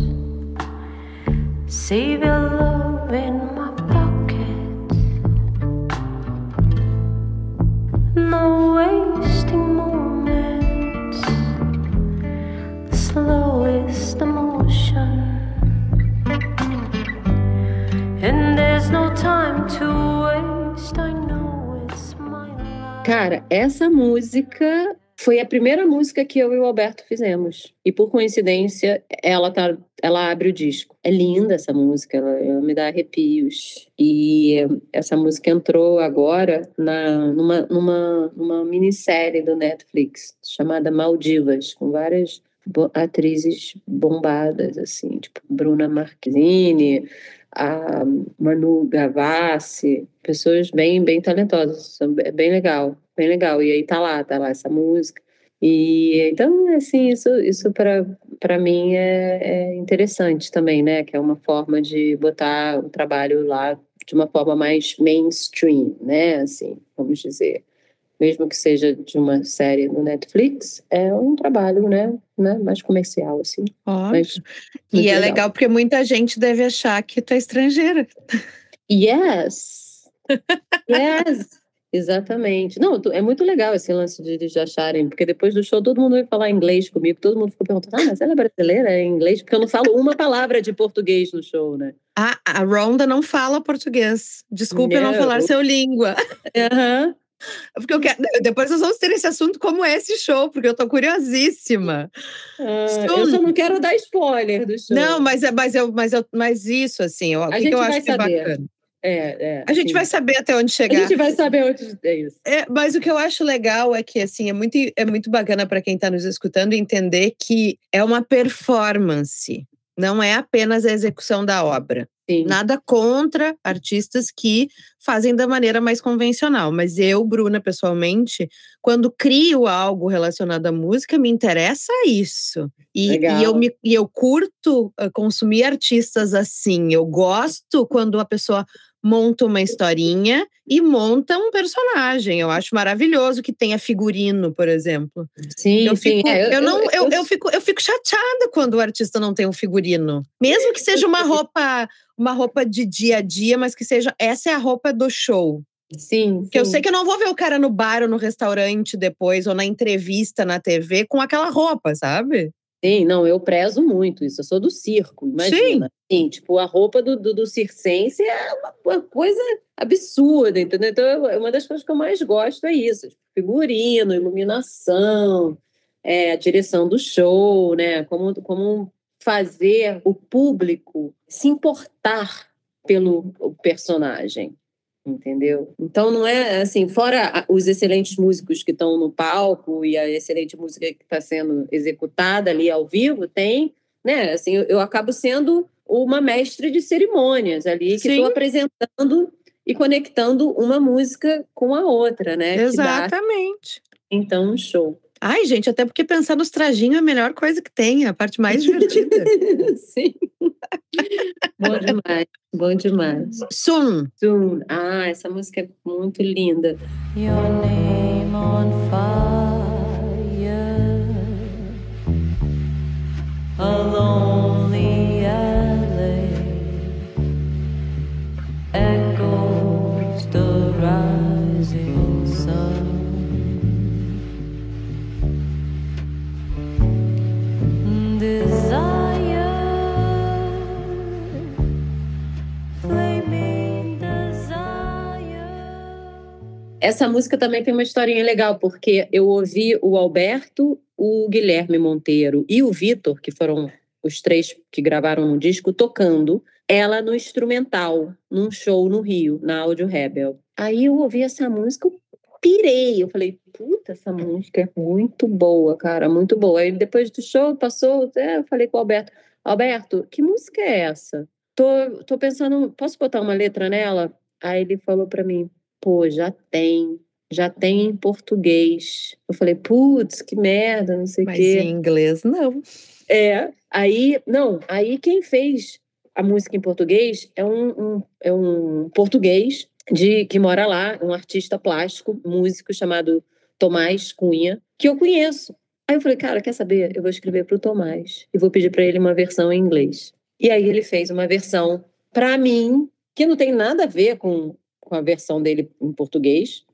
Save your love in my pocket. No wasting moments. The slowest emotion. Cara, essa música foi a primeira música que eu e o Alberto fizemos. E por coincidência, ela tá, ela abre o disco. É linda essa música, ela, ela me dá arrepios. E essa música entrou agora na, numa, numa, numa minissérie do Netflix chamada Maldivas, com várias atrizes bombadas, assim, tipo Bruna Marquezine, a Manu Gavassi, pessoas bem, bem talentosas, é bem legal, bem legal. E aí tá lá, tá lá essa música. E então, assim, isso, isso para mim é, é, interessante também, né? Que é uma forma de botar o trabalho lá de uma forma mais mainstream, né? Assim, vamos dizer. Mesmo que seja de uma série no Netflix, é um trabalho, né, né mais comercial, assim. Óbvio. e é legal. porque muita gente deve achar que tu é estrangeira. Yes! yes! Exatamente. Não, é muito legal esse lance de, de acharem, porque depois do show todo mundo vai falar inglês comigo, todo mundo ficou perguntando, ah, mas ela é brasileira, é inglês? Porque eu não falo uma palavra de português no show, né? Ah, a Ronda não fala português. Desculpe não, não falar seu língua. Aham. Uhum. Porque eu quero, depois nós vamos ter esse assunto como é esse show, porque eu tô curiosíssima. Ah, eu só não quero dar spoiler do show. Não, mas é, mas eu, mas eu, mas isso assim, o que, que eu acho que é bacana. É, é, a gente sim. vai saber até onde chegar. A gente vai saber onde é isso. É, mas o que eu acho legal é que assim é muito, é muito bacana para quem está nos escutando entender que é uma performance, não é apenas a execução da obra. Sim. Nada contra artistas que fazem da maneira mais convencional, mas eu, Bruna, pessoalmente, quando crio algo relacionado à música, me interessa isso. E, e eu, me, e eu curto uh, consumir artistas assim. Eu gosto quando a pessoa monta uma historinha e monta um personagem. Eu acho maravilhoso que tenha figurino, por exemplo. Sim, eu sim. Fico, é, eu, eu, não, eu, eu, eu, fico, eu fico chateada quando o artista não tem um figurino. Mesmo que seja uma roupa, uma roupa de dia a dia, mas que seja essa é a roupa do show. Sim, Que eu sei que eu não vou ver o cara no bar ou no restaurante depois, ou na entrevista na TV com aquela roupa, sabe? Sim, não, eu prezo muito isso. Eu sou do circo, imagina. Sim. Sim, tipo, a roupa do, do, do circense é uma, coisa absurda, entendeu? Então, uma das coisas que eu mais gosto é isso. Tipo, figurino, iluminação, é, a direção do show, né? Como, como fazer o público se importar pelo personagem entendeu? Então não é assim, fora os excelentes músicos que estão no palco e a excelente música que está sendo executada ali ao vivo, tem, né? Assim, eu, eu acabo sendo uma mestre de cerimônias ali que estou apresentando e conectando uma música com a outra, né? Exatamente. Dá, então, um show. Ai, gente, até porque pensar nos trajinhos é a melhor coisa que tem, é a parte mais divertida. Sim. Bom demais, bom demais. Soon. Soon. Ah, essa música é muito linda. Your name on fire. Alone. Essa música também tem uma historinha legal, porque eu ouvi o Alberto, o Guilherme Monteiro e o Vitor, que foram os três que gravaram no disco, tocando ela no instrumental, num show no Rio, na Audio Rebel. Aí eu ouvi essa música, eu pirei. Eu falei, puta, essa música é muito boa, cara, muito boa. Aí depois do show, passou, eu falei com o Alberto, Alberto, que música é essa? Tô, tô pensando, posso botar uma letra nela? Aí ele falou para mim, pô, já tem, já tem em português. Eu falei, putz, que merda, não sei o quê. Mas em inglês, não. É, aí, não, aí quem fez a música em português é um, um, é um português de que mora lá, um artista plástico, músico chamado Tomás Cunha, que eu conheço. Aí eu falei, cara, quer saber? Eu vou escrever para o Tomás e vou pedir para ele uma versão em inglês. E aí ele fez uma versão para mim que não tem nada a ver com com a versão dele em português.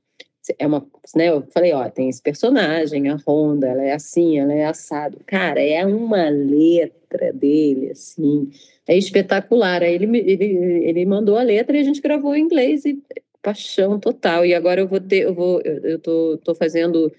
É uma, né, eu falei, ó, tem esse personagem, a Honda, ela é assim, ela é assado. Cara, é uma letra dele, assim, é espetacular. Aí ele, ele, ele mandou a letra e a gente gravou em inglês e paixão total. E agora eu vou ter, eu vou, eu tô, tô fazendo.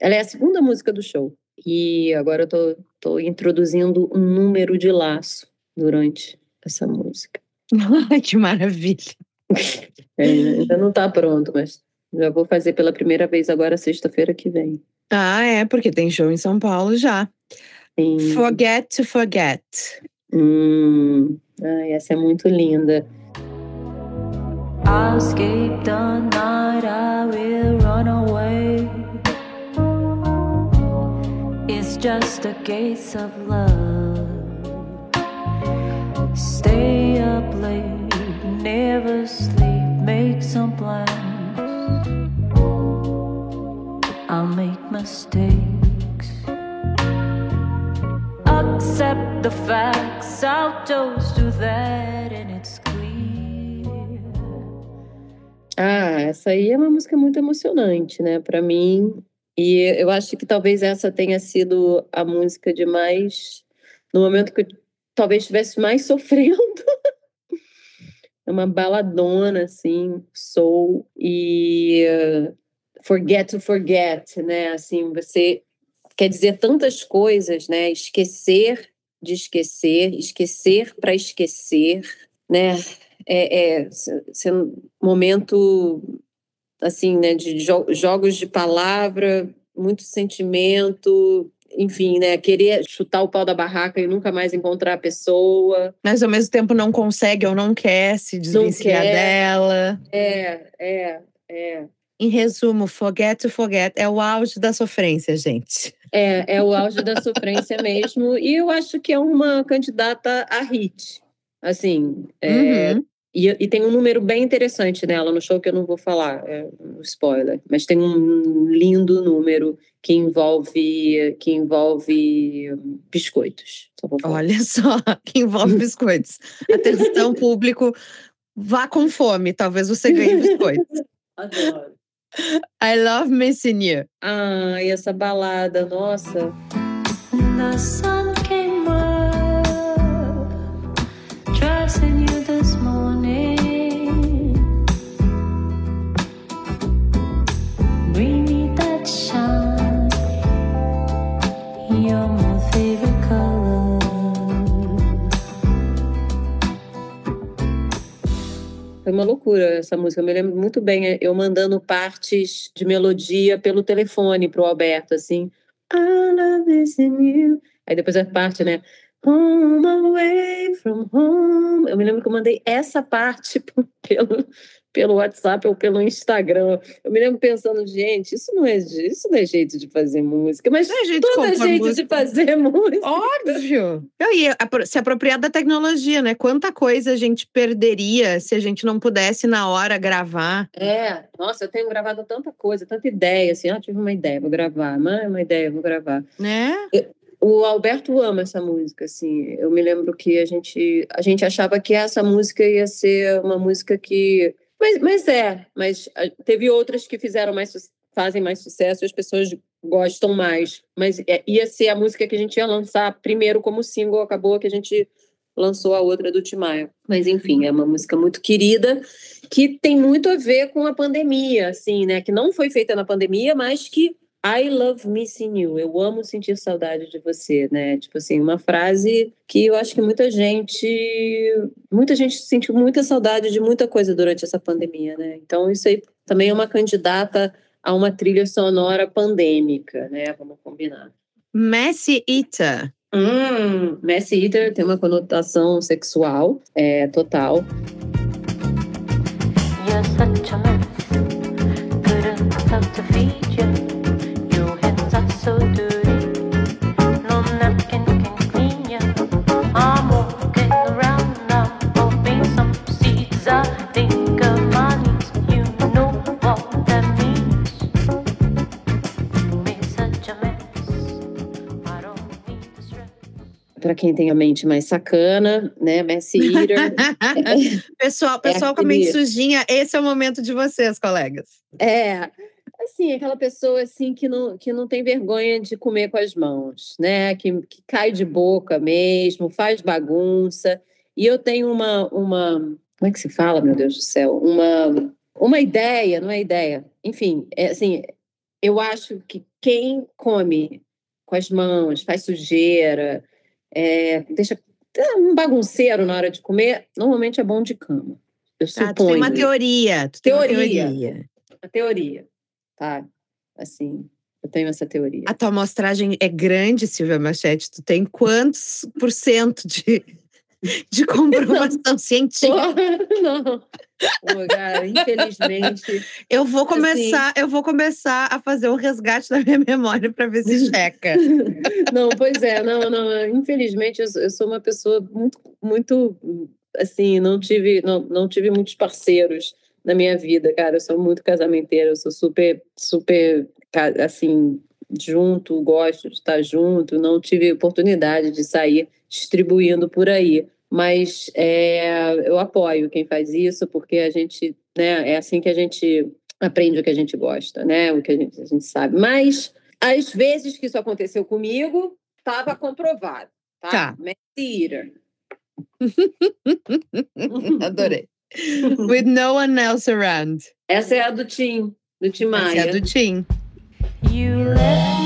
Ela é a segunda música do show. E agora eu tô, tô introduzindo um número de laço durante essa música. Que maravilha! É, ainda não está pronto, mas já vou fazer pela primeira vez agora sexta-feira que vem. Ah, é, porque tem show em São Paulo já. Sim. Forget to Forget. Hum, ai, essa é muito linda. I'll escape the night, I will run away. It's just a case of love. Stay up late. Never sleep, make some plans. I'll make mistakes. Accept the facts, I'll toast to that, and it's clear. Ah, essa aí é uma música muito emocionante, né, para mim. E eu acho que talvez essa tenha sido a música de mais. No momento que eu talvez estivesse mais sofrendo. É uma baladona, assim, soul. E uh, forget to forget, né? Assim, você quer dizer tantas coisas, né? Esquecer de esquecer, esquecer para esquecer, né? É, é, é um momento assim, né, de jo jogos de palavra, muito sentimento, enfim, né, querer chutar o pau da barraca e nunca mais encontrar a pessoa. Mas ao mesmo tempo não consegue ou não quer se desvencilhar dela. É, é, é. Em resumo, forget to forget é o auge da sofrência, gente. É, é o auge da sofrência mesmo. E eu acho que é uma candidata a hit. Assim, é, uhum. E, e, tem um número bem interessante nela no show que eu não vou falar, é um spoiler, mas tem um lindo número que envolve que envolve biscoitos. Só Olha só, que envolve biscoitos. Atenção público, vá com fome, talvez você ganhe biscoitos. Adoro. I love missing you. Ah, e essa balada, nossa. Nossa. Foi uma loucura essa música. Eu me lembro muito bem eh, eu mandando partes de melodia pelo telefone pro Alberto, assim. I love this you. Aí depois a parte, né? Home away from home. Eu me lembro que eu mandei essa parte pelo, pelo WhatsApp ou pelo Instagram. Eu me lembro pensando, gente, isso não é, isso não é jeito de fazer música, mas não é jeito todo é jeito música. de fazer música. Óbvio. Eu ia se apropriar da tecnologia, né? Quanta coisa a gente perderia se a gente não pudesse na hora gravar. É, nossa, eu tenho gravado tanta coisa, tanta ideia, assim, ah, tive uma ideia, vou gravar, mãe, uma ideia, vou gravar. Né? O Alberto ama essa música, assim. Eu me lembro que a gente, a gente achava que essa música ia ser uma música que mas, mas é, mas ah, teve outras que fizeram mais fazem mais sucesso e as pessoas gostam mais. Mas é, ia ser a música que a gente ia lançar primeiro como single, acabou que a gente lançou a outra do Timaya. Mas enfim, é uma música muito querida que tem muito a ver com a pandemia, assim, né? Que não foi feita na pandemia, mas que I love missing you. Eu amo sentir saudade de você, né? Tipo assim, uma frase que eu acho que muita gente, muita gente sentiu muita saudade de muita coisa durante essa pandemia, né? Então isso aí também é uma candidata a uma trilha sonora pandêmica, né? Vamos combinar. Messi Eater. Hum, Messi Eater tem uma conotação sexual, é total. You're such a mess. Couldn't to feed you. Quem tem a mente mais sacana, né? Messi Eater. pessoal, pessoal é com a mente sujinha, esse é o momento de vocês, colegas. É, assim, aquela pessoa assim que não, que não tem vergonha de comer com as mãos, né? Que, que cai de boca mesmo, faz bagunça. E eu tenho uma, uma, como é que se fala, meu Deus do céu? Uma, uma ideia, não é ideia. Enfim, é assim, eu acho que quem come com as mãos, faz sujeira, é, deixa um bagunceiro na hora de comer, normalmente é bom de cama. Eu suponho. Ah, tu tem uma teoria. Tu teoria. Uma teoria. A teoria, tá? Assim, eu tenho essa teoria. A tua amostragem é grande, Silvia Machete. Tu tem quantos por cento de, de comprovação não. científica? Não. Pô, cara, infelizmente. Eu vou começar, assim, eu vou começar a fazer o resgate da minha memória para ver se checa. não, pois é, não, não. Infelizmente, eu, eu, sou uma pessoa muito, muito assim, não tive, não, não tive muitos parceiros na minha vida, cara. Eu sou muito casamenteira, eu sou super, super assim, junto, gosto de estar junto, não tive oportunidade de sair distribuindo por aí. Mas é, eu apoio quem faz isso, porque a gente, né, é assim que a gente aprende o que a gente gosta, né? O que a gente, a gente sabe. Mas às vezes que isso aconteceu comigo, estava comprovado. Tá. tá. Mentira. Adorei. With no one else around. Essa é a do Tim, do Tim Maia. Essa é a do Tim. You left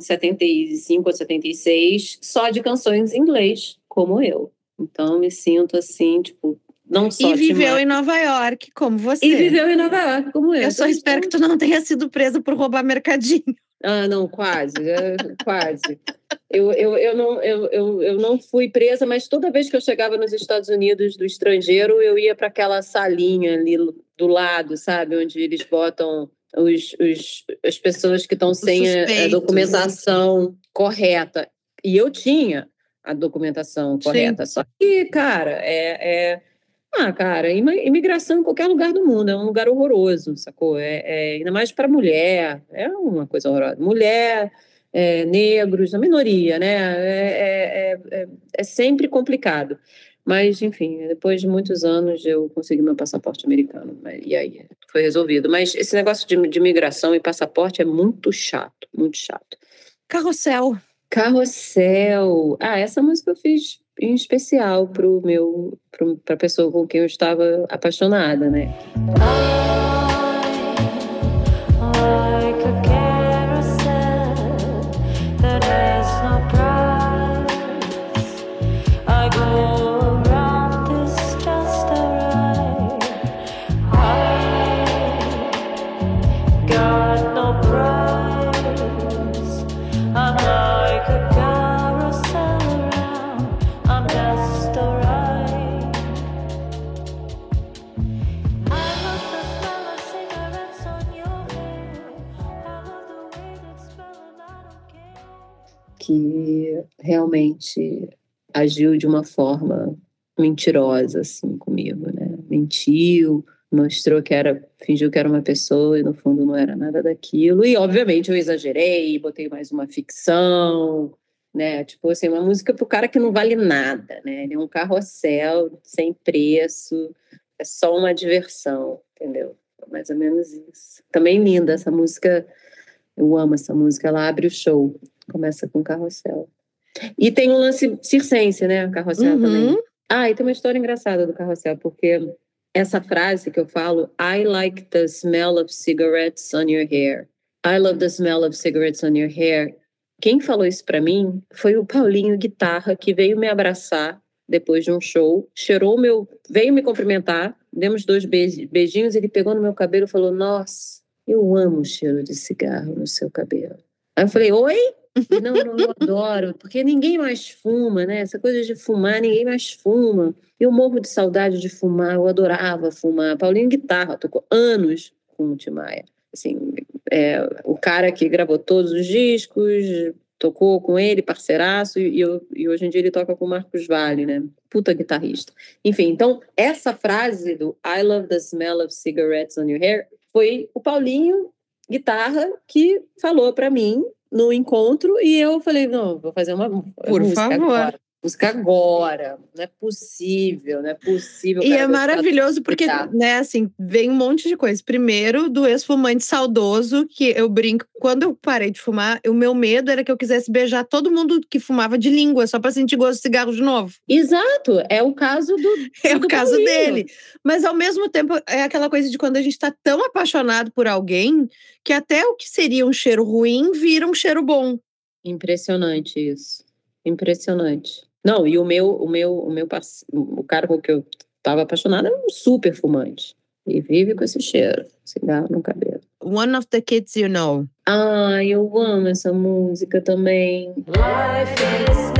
em 75 ou 76 só de canções em inglês, como eu. Então me sinto assim, tipo, não só E viveu em Nova York, como você. E viveu em Nova York, como eu. Eu só espero que tu não tenha sido presa por roubar mercadinho. Ah, não, quase, é, quase. Eu, eu, eu, não, eu, eu, eu não fui presa, mas toda vez que eu chegava nos Estados Unidos do estrangeiro, eu ia para aquela salinha ali do lado, sabe? Onde eles botam os, os, as pessoas que estão sem a, a, documentação correta. E eu tinha a documentação correta. Sim. Só que, cara, é, é. Ah, cara, imigração em qualquer lugar do mundo é um lugar horroroso, sacou? É, é ainda mais para mulher, é uma coisa horrorosa. Mulher, é, negros, a minoria, né? É, é, é, é sempre complicado. Mas, enfim, depois de muitos anos eu consegui meu passaporte americano. Né, e aí foi resolvido. Mas esse negócio de, de migração e passaporte é muito chato, muito chato. Carrossel. Carrossel. Ah, essa música eu fiz em especial para o meu, para a pessoa com quem eu estava apaixonada, né? Ah. Que realmente agiu de uma forma mentirosa assim comigo, né? Mentiu, mostrou que era, fingiu que era uma pessoa e no fundo não era nada daquilo. E obviamente eu exagerei, botei mais uma ficção, né? Tipo assim, uma música pro cara que não vale nada, né? Ele é um carrossel sem preço, é só uma diversão, entendeu? Mais ou menos isso. Também linda essa música. Eu amo essa música, ela abre o show. Começa com carrossel. E tem um lance circense, né? Carrossel uhum. também. Ah, e tem uma história engraçada do carrossel, porque essa frase que eu falo, I like the smell of cigarettes on your hair. I love the smell of cigarettes on your hair. Quem falou isso para mim foi o Paulinho Guitarra, que veio me abraçar depois de um show, cheirou meu, veio me cumprimentar, demos dois beijinhos, ele pegou no meu cabelo e falou: "Nossa, eu amo o cheiro de cigarro no seu cabelo". Aí eu falei: "Oi?" Não, não, eu adoro, porque ninguém mais fuma, né? Essa coisa de fumar, ninguém mais fuma. Eu morro de saudade de fumar, eu adorava fumar. Paulinho Guitarra tocou anos com o Tim Maia. Assim, é, o cara que gravou todos os discos, tocou com ele, parceiraço, e, e, hoje em dia ele toca com o Marcos Vale, né? Puta guitarrista. Enfim, então, essa frase do I love the smell of cigarettes on your hair foi o Paulinho Guitarra que falou para mim no encontro e eu falei, não, vou fazer uma Por favor. agora. Música agora, não é possível, não é possível. E é maravilhoso porque, né, assim, vem um monte de coisa. Primeiro, do ex-fumante saudoso, que eu brinco, quando eu parei de fumar, o meu medo era que eu quisesse beijar todo mundo que fumava de língua, só para sentir gosto de cigarro de novo. Exato, é o caso do. É do o caso Paulinho. dele. Mas ao mesmo tempo, é aquela coisa de quando a gente tá tão apaixonado por alguém que até o que seria um cheiro ruim vira um cheiro bom. Impressionante isso. Impressionante. Não, e o meu, o meu, o meu o cara com que eu estava apaixonada era um super fumante. E vive com esse cheiro, cigarro no cabelo. One of the kids you know. Ah, eu amo essa música também. Life is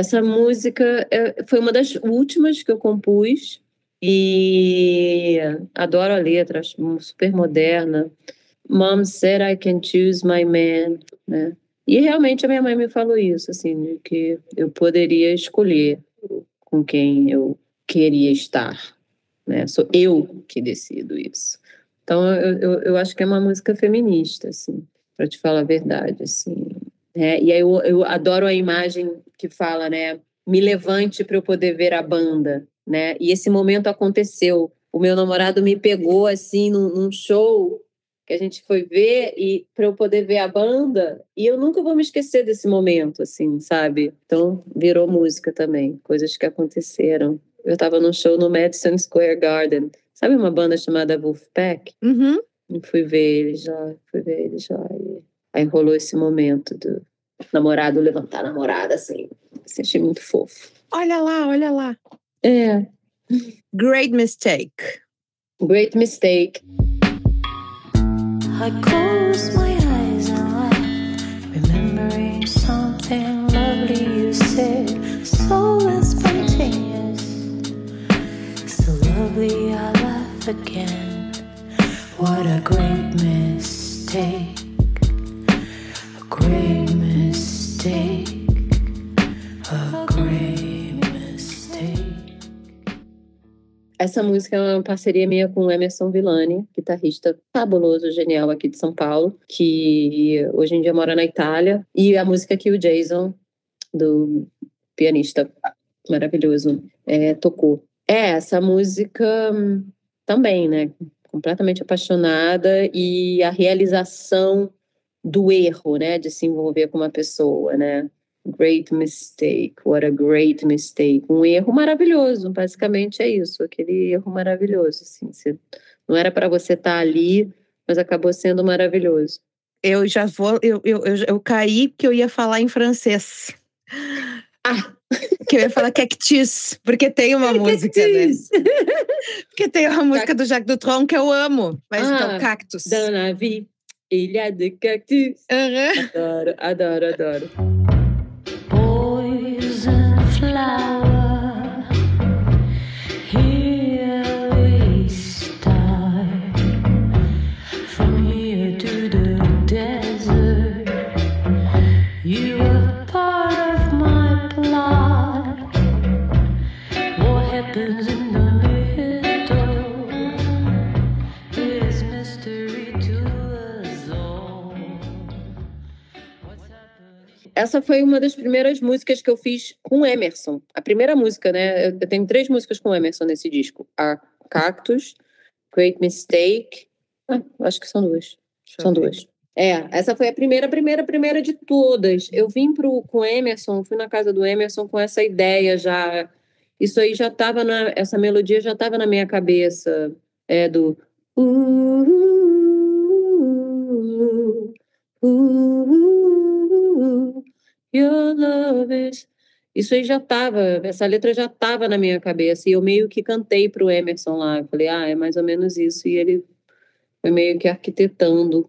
Essa música é- foi uma das últimas que eu compus e adoro a letra, acho super moderna. Mom said I can choose my man, né? E realmente a minha mãe me falou isso, assim, de que eu poderia escolher com quem eu queria estar, né? Sou eu que decido isso. Então eu, eu, eu acho que é uma música feminista, assim, para te falar a verdade, assim. Né? E aí eu, eu adoro a imagem que fala, né? Me levante para eu poder ver a banda, né? E esse momento aconteceu. O meu namorado me pegou assim num, num show que a gente foi ver e para eu poder ver a banda e eu nunca vou me esquecer desse momento, assim, sabe? Então virou música também, coisas que aconteceram. Eu estava num show no Madison Square Garden, sabe uma banda chamada Wolfpack? Uhum. E fui ver eles lá, fui ver eles lá. E aí rolou esse momento do namorado levantar a namorada, assim. assim achei muito fofo. Olha lá, olha lá. É, Great mistake. great mistake. I close my eyes and laugh, remembering something lovely you said, so spontaneous. So lovely, I laugh again. What a great mistake! Essa música é uma parceria minha com o Emerson Villani, guitarrista fabuloso, genial aqui de São Paulo, que hoje em dia mora na Itália. E a música que o Jason, do pianista maravilhoso, é, tocou. É, essa música também, né? Completamente apaixonada e a realização do erro, né? De se envolver com uma pessoa, né? Great mistake, what a great mistake. Um erro maravilhoso, basicamente é isso, aquele erro maravilhoso. Assim, você- não era para você estar ali, mas acabou sendo maravilhoso. Eu já vou. Eu, eu, eu, eu caí porque eu ia falar em francês. Ah! Que eu ia falar cactus, porque tem uma música, né? Porque tem uma música do Jacques Dutronc que eu amo. Mas Ah, então, cactus. Dans la vie, il y a des cactus. Aham. Adoro, adoro, adoro. Essa foi uma das primeiras músicas que eu fiz com Emerson. A primeira música, né? Eu tenho três músicas com Emerson nesse disco. A Cactus, Great Mistake. Ah, acho que são duas. São duas. É, essa foi a primeira, primeira, primeira de todas. Eu vim pro, com o Emerson, fui na casa do Emerson com essa ideia já. Isso aí já estava na. Essa melodia já estava na minha cabeça. É do. Uh, uh, your love is. Isso aí já estava, essa letra já estava na minha cabeça. E eu meio que cantei pro Emerson lá. Eu falei, ah, é mais ou menos isso. E ele foi meio que arquitetando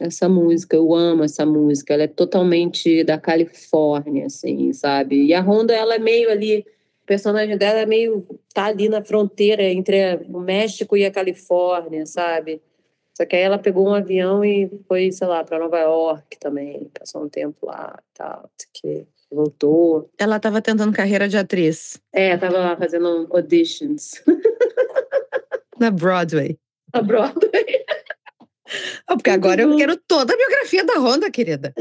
essa música. Eu amo essa música. Ela é totalmente da Califórnia, assim, sabe? E a Honda, ela é meio ali. O personagem dela é meio. tá ali na fronteira entre o México e a Califórnia, sabe? Só que aí ela pegou um avião e foi, sei lá, para Nova York também. Passou um tempo lá e tal. Que voltou. Ela estava tentando carreira de atriz É, tava lá fazendo auditions. na Broadway. A Broadway. Ah, porque agora eu bom. quero toda a biografia da Honda, querida.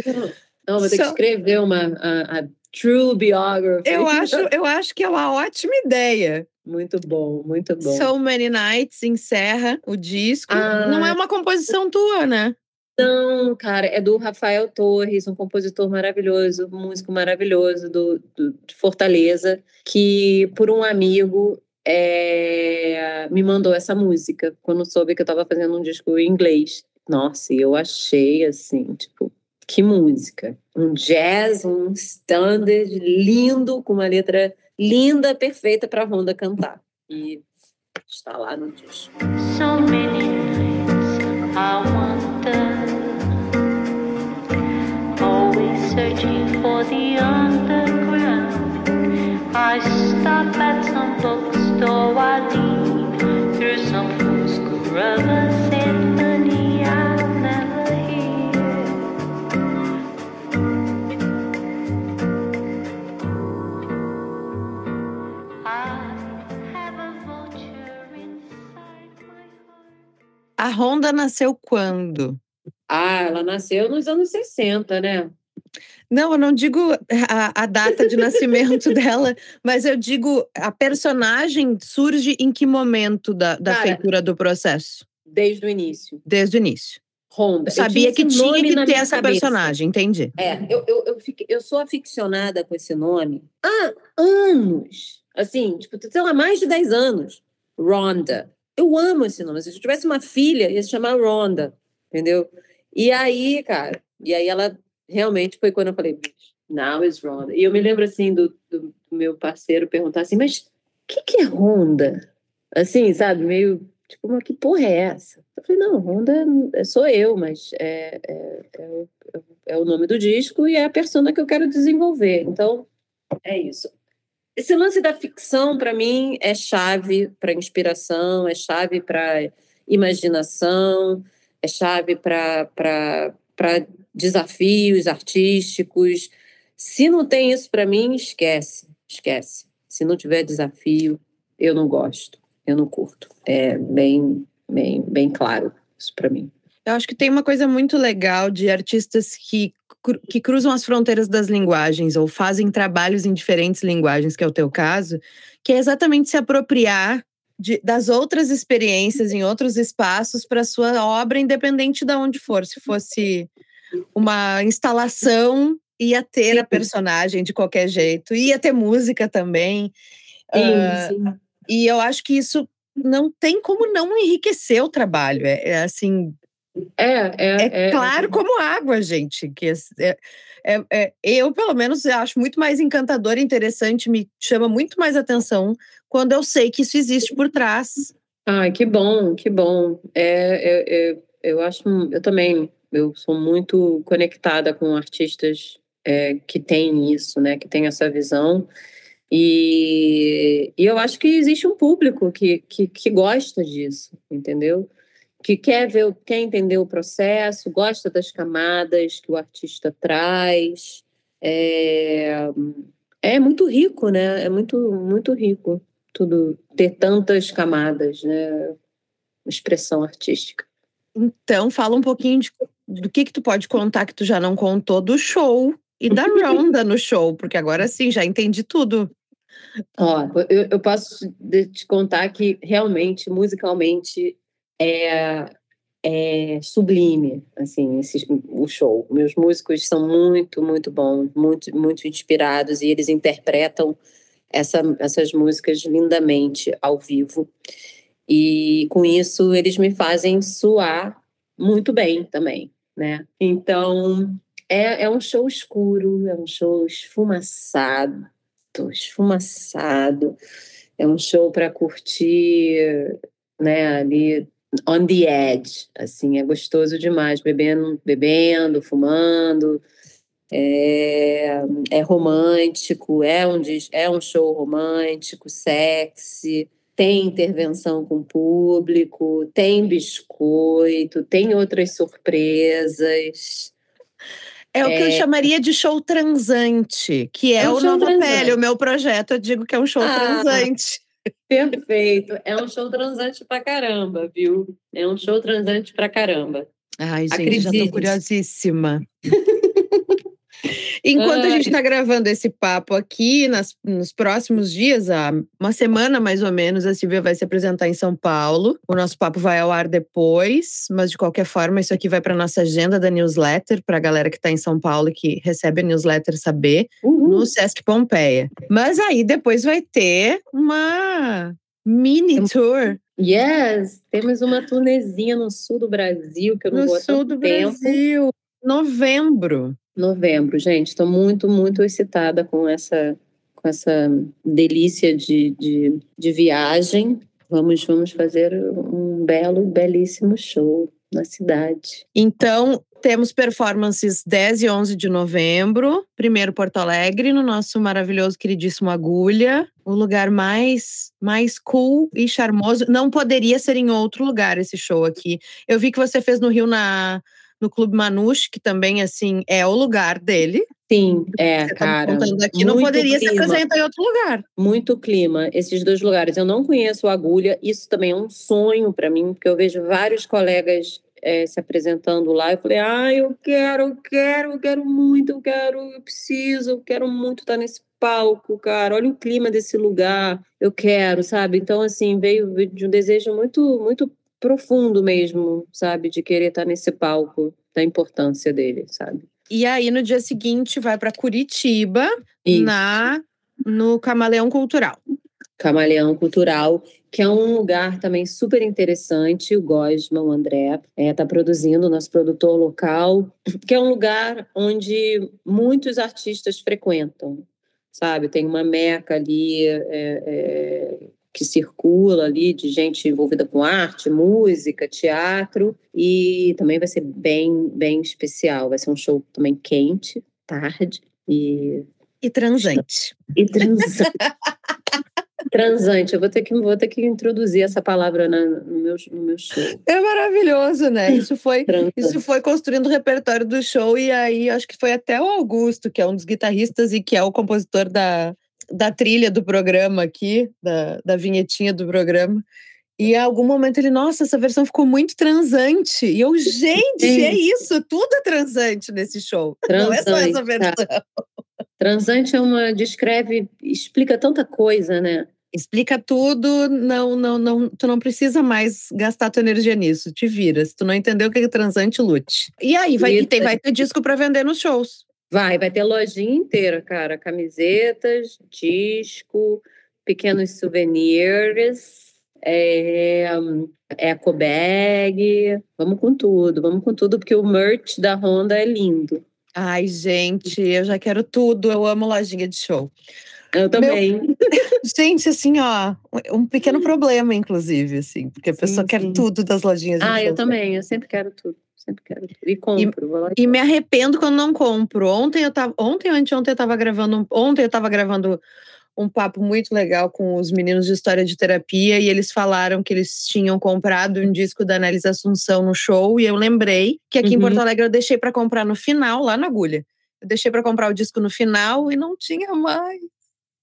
Não, vou ter que Só- escrever uma a, a true biography. Eu acho, eu acho que é uma ótima ideia. Muito bom, muito bom. So Many Nights encerra o disco. Ah. Não é uma composição tua, né? Não, cara, é do Rafael Torres, um compositor maravilhoso, um músico maravilhoso do, do- de Fortaleza, que por um amigo é, me mandou essa música quando soube que eu estava fazendo um disco em inglês. Nossa, e eu achei assim, tipo, que música! Um jazz, um standard lindo, com uma letra linda, perfeita para a Honda cantar. E está lá no disco. So many nights I wonder, always searching for the underground. I stop at some bookstore, I leave through some fool's A Honda nasceu quando? Ah, ela nasceu nos anos 60, né? Não, eu não digo a, a data de nascimento dela, mas eu digo a personagem surge em que momento da, da Cara, feitura do processo? Desde o início. Desde o início. Honda. Eu sabia que esse tinha que ter essa cabeça. personagem, entendi. É, eu, eu, eu, fiquei- eu sou aficionada com esse nome há anos. Assim, tipo, sei lá, mais de 10 anos. Rhonda. Eu amo esse nome. Se eu tivesse uma filha, ia se chamar Rhonda. Entendeu? E aí, cara, e aí ela realmente foi quando eu falei, now is Rhonda. E eu me lembro, assim, do, do meu parceiro perguntar assim, mas o que, que é Honda? Assim, sabe? Meio, tipo, mas que porra é essa? Eu falei, não, Honda é- sou eu, mas é, é, é o- é o nome do disco e é a persona que eu quero desenvolver. Então, é isso. Esse lance da ficção, para mim, é chave para inspiração, é chave para imaginação, é chave para desafios artísticos. Se não tem isso para mim, esquece, esquece. Se não tiver desafio, eu não gosto, eu não curto. É bem, bem, bem claro isso para mim. Eu acho que tem uma coisa muito legal de artistas que, que cruzam as fronteiras das linguagens ou fazem trabalhos em diferentes linguagens, que é o teu caso, que é exatamente se apropriar de- das outras experiências em outros espaços para sua obra, independente de onde for. Se fosse uma instalação, ia ter a Sim. personagem de qualquer jeito, ia ter música também. Ah, e eu acho que isso não tem como não enriquecer o trabalho. É, é assim, É, é, é, claro como água, gente. Que é, é- é- eu, pelo menos, acho muito mais encantador e interessante, me chama muito mais atenção quando eu sei que isso existe por trás. Ai, que bom, que bom. É, é, é, eu acho, eu também, eu sou muito conectada com artistas é, que têm isso, né, que têm essa visão. E, e eu acho que existe um público que, que, que gosta disso, entendeu? Que quer ver, quer entender o processo, gosta das camadas que o artista traz. É, é muito rico, né? É muito, muito rico tudo ter tantas camadas, né? Expressão artística. Então, fala um pouquinho de- do que que tu pode contar que tu já não contou do show e da Ronda no show, porque agora sim, já entendi tudo. Ó, eu, eu posso te contar que realmente, musicalmente, é, é sublime, assim, esse, o show. Meus músicos são muito, muito bons, muito, muito inspirados e eles interpretam essa, essas músicas lindamente ao vivo. E com isso eles me fazem suar muito bem também, né? Então é, é um show escuro, é um show esfumaçado, esfumaçado. É um show para curtir, né, ali on the edge, assim, é gostoso demais, bebendo, bebendo, fumando. É, é romântico, é um, é um show romântico, sexy, tem intervenção com o público, tem biscoito, tem outras surpresas. É, o que eu chamaria de show transante, que é, É um o Nova transante. Pele, o meu projeto, eu digo que é um show Ah. transante. Perfeito. É um show transante pra caramba, viu? É um show transante pra caramba. Ai, gente, já tô Acredite. curiosíssima. Enquanto a Ai. gente está gravando esse papo aqui, nas- nos próximos dias, há uma semana mais ou menos, a Silvia vai se apresentar em São Paulo. O nosso papo vai ao ar depois, mas de qualquer forma, isso aqui vai para nossa agenda da newsletter, para a galera que está em São Paulo e que recebe a newsletter saber, Uhul. no Sesc Pompeia. Mas aí depois vai ter uma mini tour Yes, temos uma turnezinha no sul do Brasil que eu não no vou sul do tempo. Brasil, novembro. Novembro, gente. Estou muito, muito excitada com essa, com essa delícia de, de, de viagem. Vamos, vamos fazer um belo, belíssimo show na cidade. Então, temos performances 10 e 11 de novembro. Primeiro Porto Alegre, no nosso maravilhoso, queridíssimo Agulha. O lugar mais, mais cool e charmoso. Não poderia ser em outro lugar esse show aqui. Eu vi que você fez no Rio, na, no Clube Manouche, que também, assim, é o lugar dele. Sim, é, Você tá cara. contando aqui, não poderia se clima. apresentar em outro lugar. Muito clima, esses dois lugares. Eu não conheço o Agulha, isso também é um sonho para mim, porque eu vejo vários colegas eh, se apresentando lá. Eu falei, ah, eu quero, eu quero, eu quero muito, eu quero, eu preciso, eu quero muito estar nesse palco, cara. Olha o clima desse lugar, eu quero, sabe? Então, assim, veio de um desejo muito, muito profundo mesmo, sabe? De querer estar nesse palco, da importância dele, sabe? E aí, no dia seguinte, vai para Curitiba, Isso. na no Camaleão Cultural. Camaleão Cultural, que é um lugar também super interessante. O Gosma, o André, está produzindo, o nosso produtor local, que é um lugar onde muitos artistas frequentam, sabe? Tem uma meca ali é, é, que circula ali de gente envolvida com arte, música, teatro, e também vai ser bem, bem especial. Vai ser um show também quente, tarde, e E transante. e transante. transante. Eu vou ter que, vou ter que introduzir essa palavra na- no, meu, no meu show. É maravilhoso, né? Isso foi, isso foi construindo o repertório do show, e aí acho que foi até o Augusto, que é um dos guitarristas e que é o compositor da, da trilha do programa aqui, da, da vinhetinha do programa. E em algum momento ele, nossa, essa versão ficou muito transante. E eu, gente, é isso, tudo é transante nesse show. Não é só essa Transante, versão. tá. Transante é uma. descreve, explica tanta coisa, né? Explica tudo, não, não, não, tu não precisa mais gastar tua energia nisso, te vira. Se tu não entendeu o que é transante, lute. E aí, vai, e tem, vai ter disco para vender nos shows. Vai, vai ter lojinha inteira, cara. Camisetas, disco, pequenos souvenirs, é, eco bag. Vamos com tudo, vamos com tudo, porque o merch da Honda é lindo. Ai, gente, eu já quero tudo. Eu amo lojinha de show. Eu também. Gente, assim, ó, um pequeno problema, inclusive, assim, porque a Sim, pessoa quer sim. tudo das lojinhas de Ah, show. eu também. Eu sempre quero tudo. Sempre quero. E compro. lá E me arrependo quando não compro. Ontem eu tava, ontem ou anteontem eu tava gravando, um- ontem eu tava gravando um papo muito legal com os meninos de história de terapia e eles falaram que eles tinham comprado um disco da Annelise Assunção no show e eu lembrei que aqui em Uhum. Porto Alegre eu deixei para comprar no final, lá na agulha. Eu deixei para comprar o disco no final e não tinha mais.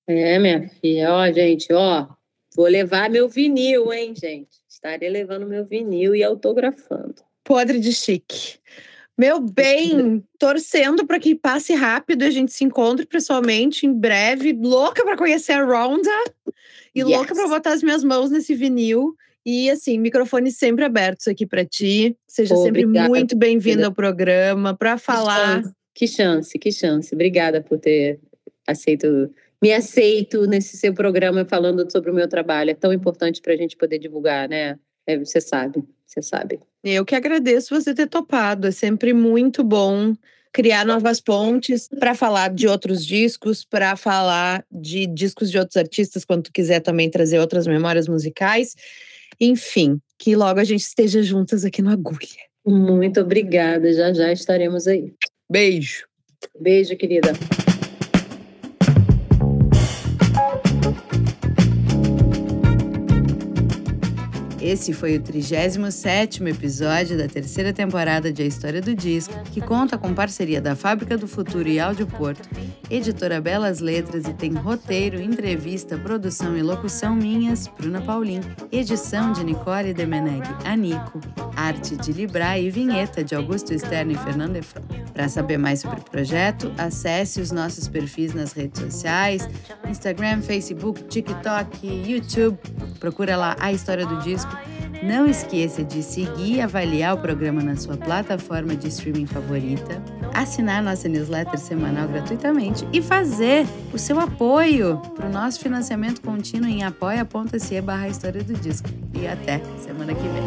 É, minha filha, ó, gente, ó, vou levar meu vinil, hein, gente? Estarei levando meu vinil e autografando. Podre de chique. Meu bem, torcendo para que passe rápido e a gente se encontre pessoalmente em breve. Louca para conhecer a Ronda e louca Yes. para botar as minhas mãos nesse vinil. E assim, microfones sempre abertos aqui para ti. Seja sempre Obrigada, muito bem-vinda querida. ao programa para falar. Que chance, que chance. Obrigada por ter aceito, me aceito nesse seu programa falando sobre o meu trabalho. É tão importante para a gente poder divulgar, né? É, você sabe, você sabe. Eu que agradeço você ter topado. É sempre muito bom criar novas pontes para falar de outros discos, para falar de discos de outros artistas, quando tu quiser também trazer outras memórias musicais. Enfim, que logo a gente esteja juntas aqui no Agulha. Muito obrigada. Já já estaremos aí. Beijo. Beijo, querida. Esse foi o 37º episódio da terceira temporada de A História do Disco, que conta com parceria da Fábrica do Futuro e Áudio Porto, editora Belas Letras e tem roteiro, entrevista, produção e locução minhas, Bruna Paulin, edição de Nicole Demeneg, Anico, arte de Libra e vinheta de Augusto Stern e Fernando Efron. Para saber mais sobre o projeto, acesse os nossos perfis nas redes sociais, Instagram, Facebook, TikTok, YouTube. Procura lá A História do Disco não esqueça de seguir e avaliar o programa na sua plataforma de streaming favorita, assinar nossa newsletter semanal gratuitamente e fazer o seu apoio para o nosso financiamento contínuo em apoia.se barra História do Disco. E até semana que vem.